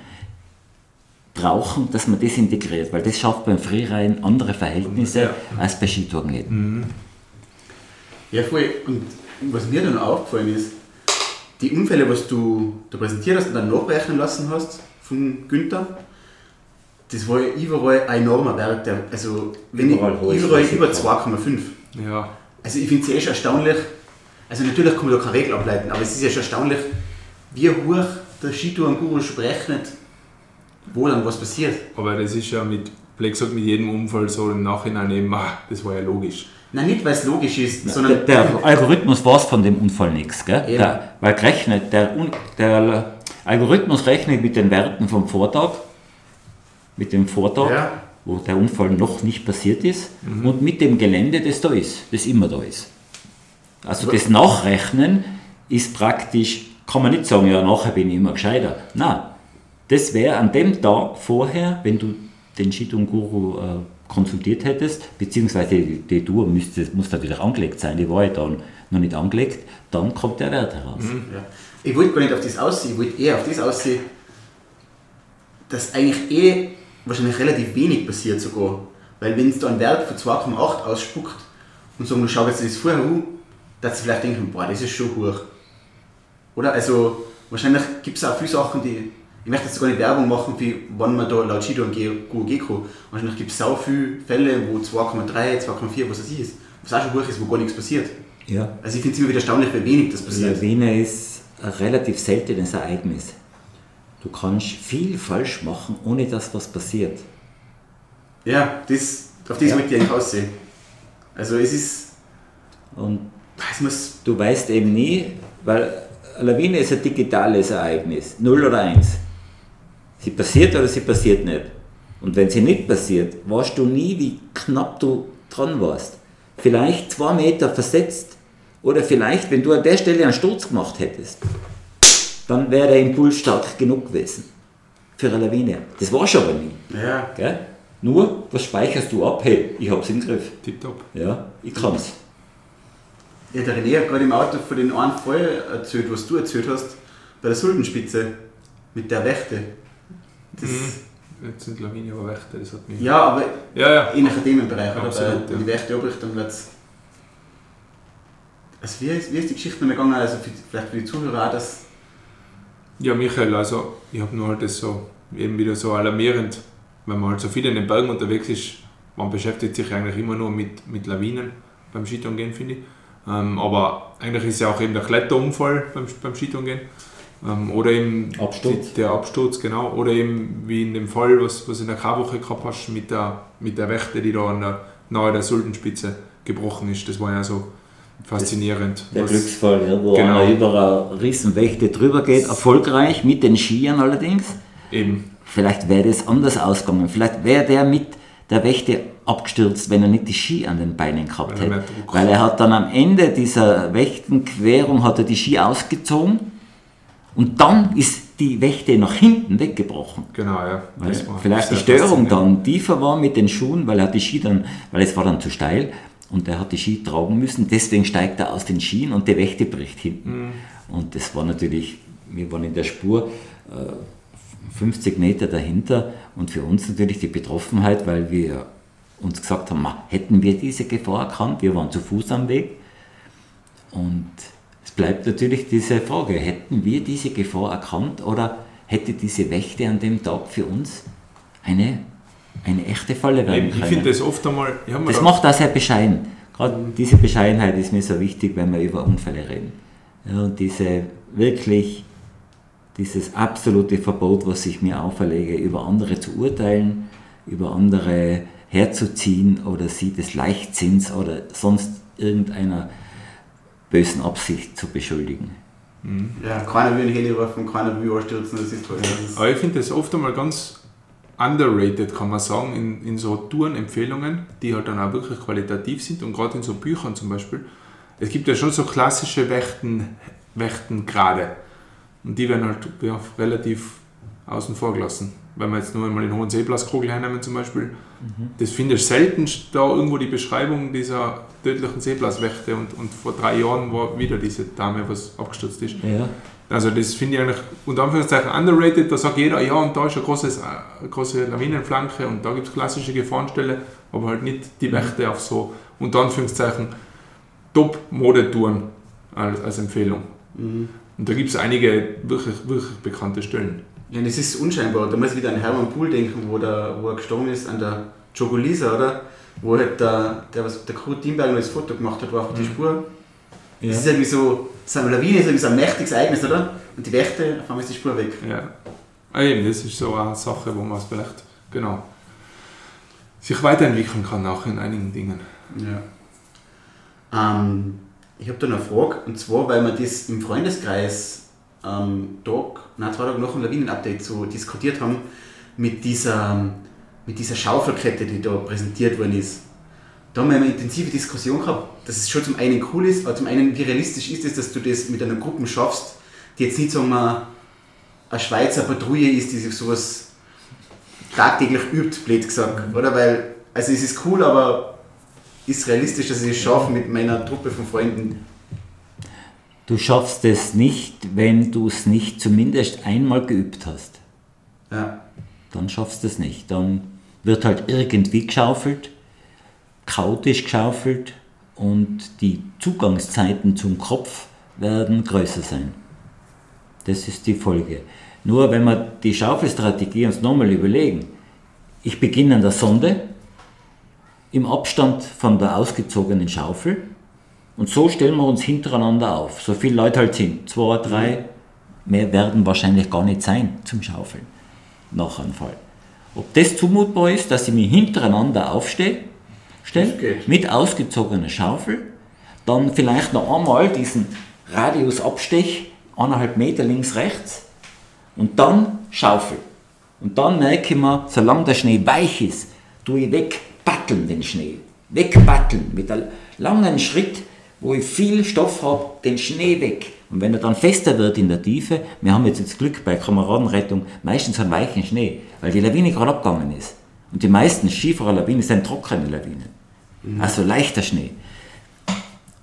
brauchen, dass man das integriert, weil das schafft beim Freeriden andere Verhältnisse ja. als bei Skitouren nicht. Mhm. Ja, voll. Und was mir dann aufgefallen ist, die Unfälle, was du da präsentiert hast und dann nachrechnen lassen hast von Günther, das war ja überall ein enormer Wert. Der, also, wenn überall, ich, überall über 2,5. Ja. Also, ich finde es eh schon erstaunlich. Also, natürlich kann man da keine Regel ableiten, aber es ist ja schon erstaunlich, wie hoch der Skitouren-Guru berechnet, wo dann was passiert. Aber das ist ja mit, gesagt, mit jedem Unfall so im Nachhinein eben, ach, das war ja logisch. Nein, nicht weil es logisch ist, ja, sondern. Der, der Algorithmus weiß von dem Unfall nichts, gell? Der, weil rechnet, der, der Algorithmus rechnet mit den Werten vom Vortag mit dem Vortag, ja. wo der Unfall noch nicht passiert ist, mhm. und mit dem Gelände, das da ist, das immer da ist. Also das Nachrechnen ist praktisch, kann man nicht sagen, ja, nachher bin ich immer gescheiter. Nein, das wäre an dem Tag vorher, wenn du den Shitun-Guru äh, konsultiert hättest, beziehungsweise die, die Tour müsste, muss natürlich angelegt sein, die war ja dann noch nicht angelegt, dann kommt der Wert heraus. Mhm. Ja. Ich wollte gar nicht auf das aussehen, ich wollte eher auf das aussehen, dass eigentlich eh wahrscheinlich relativ wenig passiert sogar. Weil wenn es da einen Wert von 2,8 ausspuckt und sagen, du schau jetzt das vorher an, dass sie vielleicht denken, boah, das ist schon hoch. Oder? Also wahrscheinlich gibt es auch viele Sachen, die. Ich möchte jetzt sogar nicht Werbung machen, wie wann man da laut Skido und GOG kann. Wahrscheinlich gibt es auch viele Fälle, wo 2,3, 2,4, was das ist, was auch schon hoch ist, wo gar nichts passiert. Ja. Also ich finde es immer wieder erstaunlich, wie wenig das passiert. Lawine ist ein relativ seltenes Ereignis. Du kannst viel falsch machen, ohne dass was passiert. Ja, das, auf das ja. möchte ich eigentlich aussehen. Also es ist... Und es muss du weißt eben nie, weil Lawine ist ein digitales Ereignis, 0 oder 1. Sie passiert oder sie passiert nicht. Und wenn sie nicht passiert, weißt du nie, wie knapp du dran warst. Vielleicht zwei Meter versetzt oder vielleicht, wenn du an der Stelle einen Sturz gemacht hättest, dann wäre der Impuls stark genug gewesen für eine Lawine. Das war schon aber nie. Ja. Gell? Nur, was speicherst du ab? Hey, ich hab's im Griff. Tipptopp. Ja, ich kann's. Ja, der René hat gerade im Auto von den einen Fall erzählt, was du erzählt hast, bei der Sultenspitze mit der Wächte. Das, Jetzt sind Lawine aber Wächter, das hat mich. Ja, aber ja. ja. in einem Themenbereich, oder? Absolut, Bei ja. die Wächte wird's. Also wie, ist, wie ist die Geschichte gegangen? Also für, vielleicht für die Zuhörer auch, dass. Ja, Michael, also ich habe nur halt das so eben wieder so alarmierend, wenn man halt so viel in den Bergen unterwegs ist, man beschäftigt sich eigentlich immer nur mit, mit Lawinen beim Skitouren finde ich. Ähm, aber eigentlich ist ja auch eben der Kletterunfall beim, beim Skitouren ähm, oder eben Absturz. die- der Absturz, genau. Oder eben wie in dem Fall, was, was in der K-Woche gehabt hast, mit der, mit der Wächte, die da an der, nahe der Sultenspitze gebrochen ist. Das war ja so faszinierend. Der Glücksfall, ja, wo Genau. einer über eine Riesenwächte drüber geht, erfolgreich mit den Skiern allerdings. Eben, Vielleicht wäre das anders ausgegangen. Vielleicht wäre der mit der Wächte abgestürzt, wenn er nicht die Ski an den Beinen gehabt Weil hätte. Weil er hat dann am Ende dieser Wächtenquerung hat er die Ski ausgezogen und dann ist die Wächte nach hinten weggebrochen. genau, ja. Weil vielleicht die Störung dann tiefer war mit den Schuhen, weil er die Ski dann, weil es war dann zu steil und er hat die Ski tragen müssen. Deswegen steigt er aus den Skien und die Wächte bricht hinten. Und das war natürlich, wir waren in der Spur äh, 50 Meter dahinter und für uns natürlich die Betroffenheit, weil wir uns gesagt haben, "Ma, hätten wir diese Gefahr erkannt, wir waren zu Fuß am Weg. Und es bleibt natürlich diese Frage, hätten wir diese Gefahr erkannt oder hätte diese Wächte an dem Tag für uns eine, eine echte Falle werden Eben, ich können? finde das oft einmal. Das da- macht auch sehr bescheiden. Gerade diese Bescheidenheit ist mir so wichtig, wenn wir über Unfälle reden. Ja, und diese wirklich, dieses absolute Verbot, was ich mir auferlege, über andere zu urteilen, über andere herzuziehen oder sie des Leichtsinns oder sonst irgendeiner bösen Absicht zu beschuldigen. Ja, keiner will einen Heli rufen, keiner will anstürzen, das ist toll. Das ist, Aber ich finde das oft einmal ganz underrated, kann man sagen, in, in so Tourenempfehlungen, die halt dann auch wirklich qualitativ sind und gerade in so Büchern zum Beispiel. Es gibt ja schon so klassische Wächten, Wächtengrade und die werden halt ja, relativ außen vor gelassen. Wenn wir jetzt nur einmal den hohen Seeblaskogel hernehmen zum Beispiel, das findest du selten da irgendwo die Beschreibung dieser tödlichen Seeblaswächte und, und vor drei Jahren war wieder diese Dame, was abgestürzt ist. Ja. Also das finde ich eigentlich unter Anführungszeichen underrated. Da sagt jeder, ja und da ist eine große, eine große Lawinenflanke und da gibt es klassische Gefahrenstelle, aber halt nicht die Wächte auf so unter Anführungszeichen Top-Modetouren als, als Empfehlung. mhm. Und da gibt es einige wirklich, wirklich bekannte Stellen. Ja, es ist unscheinbar. Da muss ich wieder an Hermann Pool denken, wo, der, wo er gestorben ist, an der Jogolisa, oder? Wo halt der, der, was, der Kurt Dienberg das Foto gemacht hat, war auf die Spur. Ja. Das ist irgendwie so, so eine Lawine ist irgendwie so ein mächtiges Ereignis, oder? Und die Wächte, auf einmal ist die Spur weg. Ja. Ah, eben, das ist so eine Sache, wo man vielleicht genau sich weiterentwickeln kann, auch in einigen Dingen. Ja. Ähm, ich habe da noch eine Frage, und zwar, weil wir das im Freundeskreis ähm, Tag, nein, zwei Tage nach dem Lawinen-Update so diskutiert haben, mit dieser, mit dieser Schaufelkette, die da präsentiert worden ist. Da haben wir eine intensive Diskussion gehabt, dass es schon zum einen cool ist, aber zum einen, wie realistisch ist es, dass du das mit einer Gruppe schaffst, die jetzt nicht, sagen wir, eine Schweizer Patrouille ist, die sich sowas tagtäglich übt, blöd gesagt, oder? Weil, also es ist cool, aber ist realistisch, dass ich es schaffe mit meiner Truppe von Freunden. Du schaffst es nicht, wenn du es nicht zumindest einmal geübt hast. Ja. Dann schaffst du es nicht. Dann wird halt irgendwie geschaufelt, chaotisch geschaufelt und die Zugangszeiten zum Kopf werden größer sein. Das ist die Folge. Nur wenn wir die Schaufelstrategie uns nochmal überlegen, ich beginne an der Sonde im Abstand von der ausgezogenen Schaufel und so stellen wir uns hintereinander auf. So viele Leute halt sind, zwei, drei, mehr werden wahrscheinlich gar nicht sein zum Schaufeln nach Anfall. Ob das zumutbar ist, dass ich mich hintereinander aufstehe, stelle, Das geht. mit ausgezogener Schaufel, dann vielleicht noch einmal diesen Radius Abstech, eineinhalb Meter links, rechts und dann Schaufel. Und dann merke ich mir, solange der Schnee weich ist, tue ich wegbatteln den Schnee. Wegbatteln mit einem langen Schritt, wo ich viel Stoff habe, den Schnee weg. Und wenn er dann fester wird in der Tiefe, wir haben jetzt das Glück bei Kameradenrettung meistens einen weichen Schnee, weil die Lawine gerade abgegangen ist. Und die meisten Skifahrer-Lawinen sind trockene Lawinen. Also leichter Schnee.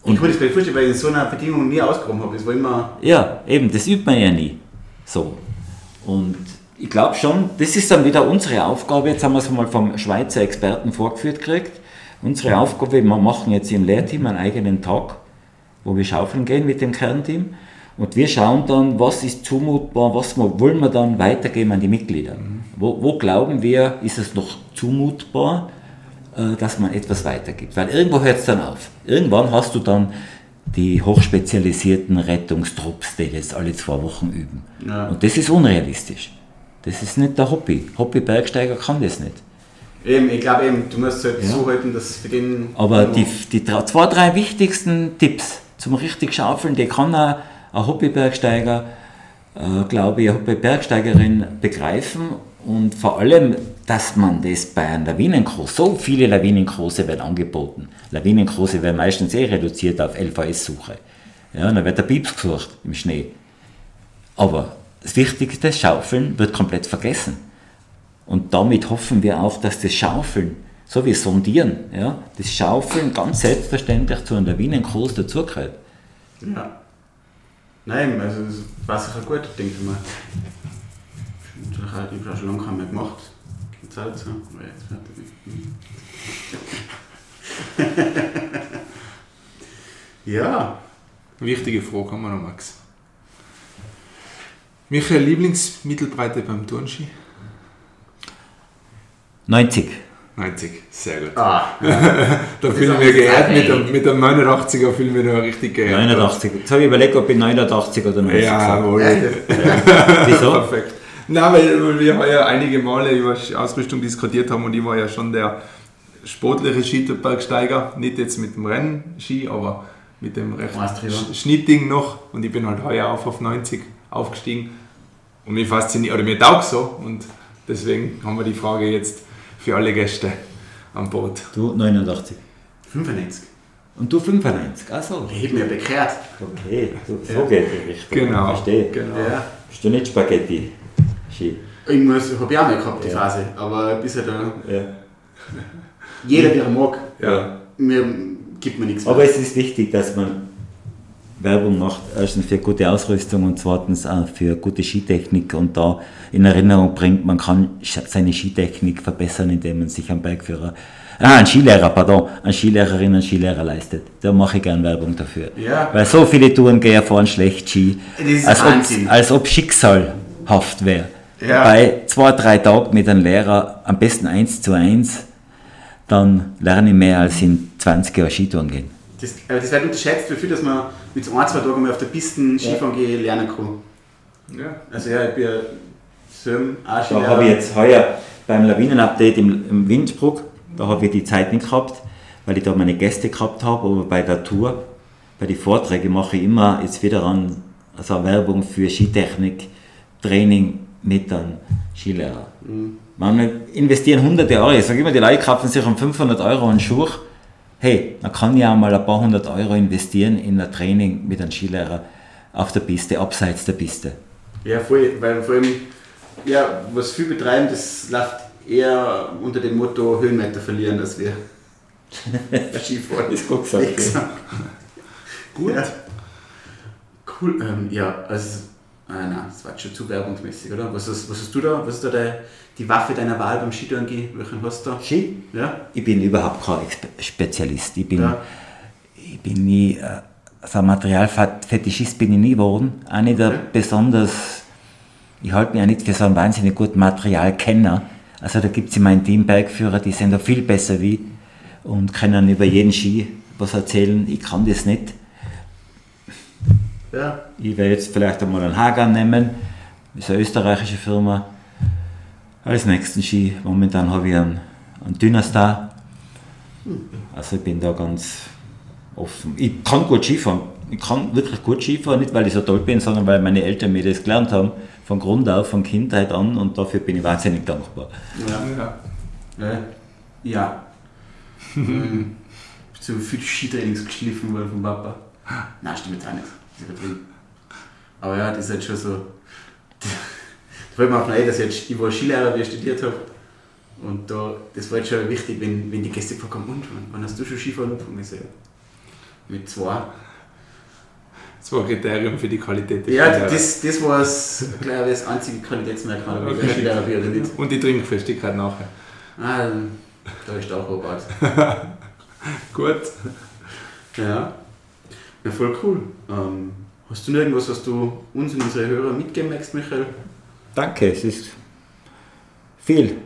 ich kann das gar nicht vorstellen, weil ich in so einer Bedingung nie ausgehoben habe. Das war immer. Ja, eben, das übt man ja nie. So. Und ich glaube schon, das ist dann wieder unsere Aufgabe. Jetzt haben wir es mal vom Schweizer Experten vorgeführt gekriegt. Unsere Aufgabe, wir machen jetzt im Lehrteam einen eigenen Tag, wo wir schaufeln gehen mit dem Kernteam. Und wir schauen dann, was ist zumutbar, was wollen wir dann weitergeben an die Mitglieder. Wo, wo glauben wir, ist es noch zumutbar, äh, dass man etwas weitergibt. Weil irgendwo hört es dann auf. Irgendwann hast du dann die hochspezialisierten Rettungstrupps, die jetzt alle zwei Wochen üben. Ja. Und das ist unrealistisch. Das ist nicht der Hobby. Hobby-Bergsteiger kann das nicht. Eben, ich glaube eben, du musst halt Ja. so halten, dass für den. Aber die, die zwei, drei wichtigsten Tipps zum richtig Schaufeln, die kann auch ein Hobbybergsteiger, äh, glaube ich, eine Hobbybergsteigerin begreifen und vor allem, dass man das bei einem Lawinenkurs, so viele Lawinenkurse werden angeboten. Lawinenkurse werden meistens eh reduziert auf LVS-Suche. Ja, dann wird der Pieps gesucht im Schnee. Aber das Wichtigste, Schaufeln, wird komplett vergessen. Und damit hoffen wir auch, dass das Schaufeln, so wie Sondieren, ja, das Schaufeln ganz selbstverständlich zu einem Lawinenkurs dazugehört. Ja. Nein, also das war sicher gut, denke ich mal. Ich habe ich hab schon lange keinen mehr gemacht. Die Zeit so. Aber jetzt fertig. ja. Wichtige Frage haben wir noch, Max. Welche Lieblingsmittelbreite beim Turnski? 90. 90, sehr gut. Ah, Da fühle ich ist mich geehrt mit dem, mit dem 89er, fühle ich mich noch richtig geehrt. 89. Jetzt habe ich überlegt, ob ich 89 oder 90 Ja, wohl. Wieso? Perfekt. Na, weil, weil wir ja einige Male über Ausrüstung diskutiert haben und ich war ja schon der sportliche Skibergsteiger, nicht jetzt mit dem Rennski, aber mit dem recht Weißt drüber. Sch- Schnittding noch und ich bin halt heuer auf auf 90 aufgestiegen und mir fasziniert, oder mir taugt so und deswegen haben wir die Frage jetzt für alle Gäste an Bord. Du 89. 95. Und du 95. Achso. Ich habe mich ja bekehrt. Okay, du, so Ja. geht die Richtung. Genau. Verstehe. genau. Ja. Bist du nicht Spaghetti? Ski. Ich muss, habe ich auch mal gehabt, die Ja. Phase. Aber bisher da. Ja. Jeder, der mag, Ja. mir gibt mir nichts mehr. Aber es ist wichtig, dass man Werbung macht, erstens für gute Ausrüstung und zweitens auch für gute Skitechnik und da in Erinnerung bringt, man kann seine Skitechnik verbessern, indem man sich einen Bergführer, ah, einen Skilehrer, pardon, einen Skilehrerin, einen Skilehrer leistet. Da mache ich gern Werbung dafür. Ja. Weil so viele Tourengeher fahren schlecht Ski, Das ist als, ob, als ob schicksalhaft wäre. Ja. Bei zwei, drei Tagen mit einem Lehrer, am besten eins zu eins, dann lerne ich mehr als in 20 Jahren Skitouren gehen. Das, aber das wird unterschätzt, wie viel, dass man mit so ein, zwei Tagen mal auf der Piste Skifahren gehen lernen kann. Ja. Also ja, ich bin ja Söm, auch Da habe ich jetzt heuer beim Lawinenupdate im, im Windsbruck, da habe ich die Zeit nicht gehabt, weil ich da meine Gäste gehabt habe, aber bei der Tour, bei den Vorträgen mache ich immer jetzt wieder an, also Werbung für Skitechnik, Training mit einem Skilehrer. Man investieren hunderte Euro, ich sage immer, die Leute kaufen sich um 500 Euro einen Schuh, hey, man kann ja auch mal ein paar hundert Euro investieren in ein Training mit einem Skilehrer auf der Piste, abseits der Piste. Ja, voll, weil vor allem, ja, was viel betreiben, das läuft eher unter dem Motto Höhenmeter verlieren, dass wir Skifahren. Ist gut gesagt. Gut. Ja. Cool, ähm, ja, also, ah, nein, das war jetzt schon zu werbungsmäßig, oder? Was hast, was hast du da, was ist da die, die Waffe deiner Wahl beim Skitouren gehen? Welchen hast du da? Ski? Ja? Ich bin überhaupt kein Spezialist. Ich bin, Ja. ich bin nie, so ein Materialfetischist bin ich nie geworden. Auch nicht Okay. besonders, ich halte mich auch nicht für so einen wahnsinnig guten Materialkenner. Also da gibt es in meinem Team Bergführer, die sind da viel besser wie und können über jeden Ski was erzählen. Ich kann das nicht. Ja. Ich werde jetzt vielleicht einmal einen Hagan nehmen, das ist eine österreichische Firma. Als nächsten Ski, momentan habe ich einen, einen Dynastar. Also ich bin da ganz offen. Ich kann gut Skifahren. Ich kann wirklich gut Skifahren, nicht weil ich so toll bin, sondern weil meine Eltern mir das gelernt haben. von Grund auf, von Kindheit an und dafür bin ich wahnsinnig dankbar. Ja. Ja. Ja. ja. ähm, so viel Skitrainings geschliffen worden vom Papa. Nein, stimmt jetzt auch nicht. Übertrieben. Aber ja, das ist halt schon so. Da fällt mir auch dass ich, jetzt, ich war Skilehrer, wie ich studiert habe. Und da, das war jetzt schon wichtig, wenn, wenn die Gäste haben, und wann hast du schon Skifahren angefangen? Ich so, ja, mit zwei. Das war ein Kriterium für die Qualität des Ja, das, das war das, glaube ich, das einzige Qualitätsmerkmal, ob ich Okay. Skilehrer bin oder nicht. Und die Trinkfestigkeit nachher. Ah, da ist auch Robert. Gut. Ja. Ja, voll cool. Ähm, hast du noch irgendwas, was du uns und unsere Hörer mitgeben möchtest, Michael? Danke, es ist viel,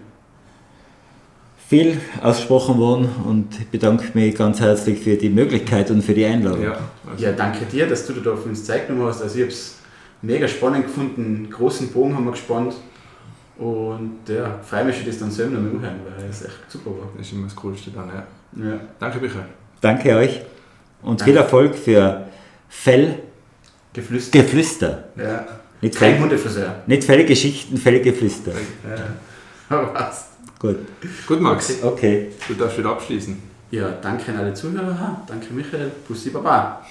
viel ausgesprochen worden und ich bedanke mich ganz herzlich für die Möglichkeit und für die Einladung. Ja, also, Ja, danke dir, dass du da für uns Zeit genommen hast. Also ich habe es mega spannend gefunden. Einen großen Bogen haben wir gespannt. Und ja, freue mich schon, das dann selber noch mal anhören, weil es echt super war. das ist immer das Coolste dann, ja. Ja. Danke, Michael. Danke euch und viel Erfolg für Fellgeflüster. Geflüstert. Ja. Nicht, Kein Fell, Hundefriseur. nicht Fellgeschichten, Fellgeflüster. Ja. Aber was? Gut. Gut, Max. Okay. Du darfst wieder abschließen. Ja, danke an alle Zuhörer. Danke Michael. Pussy Baba.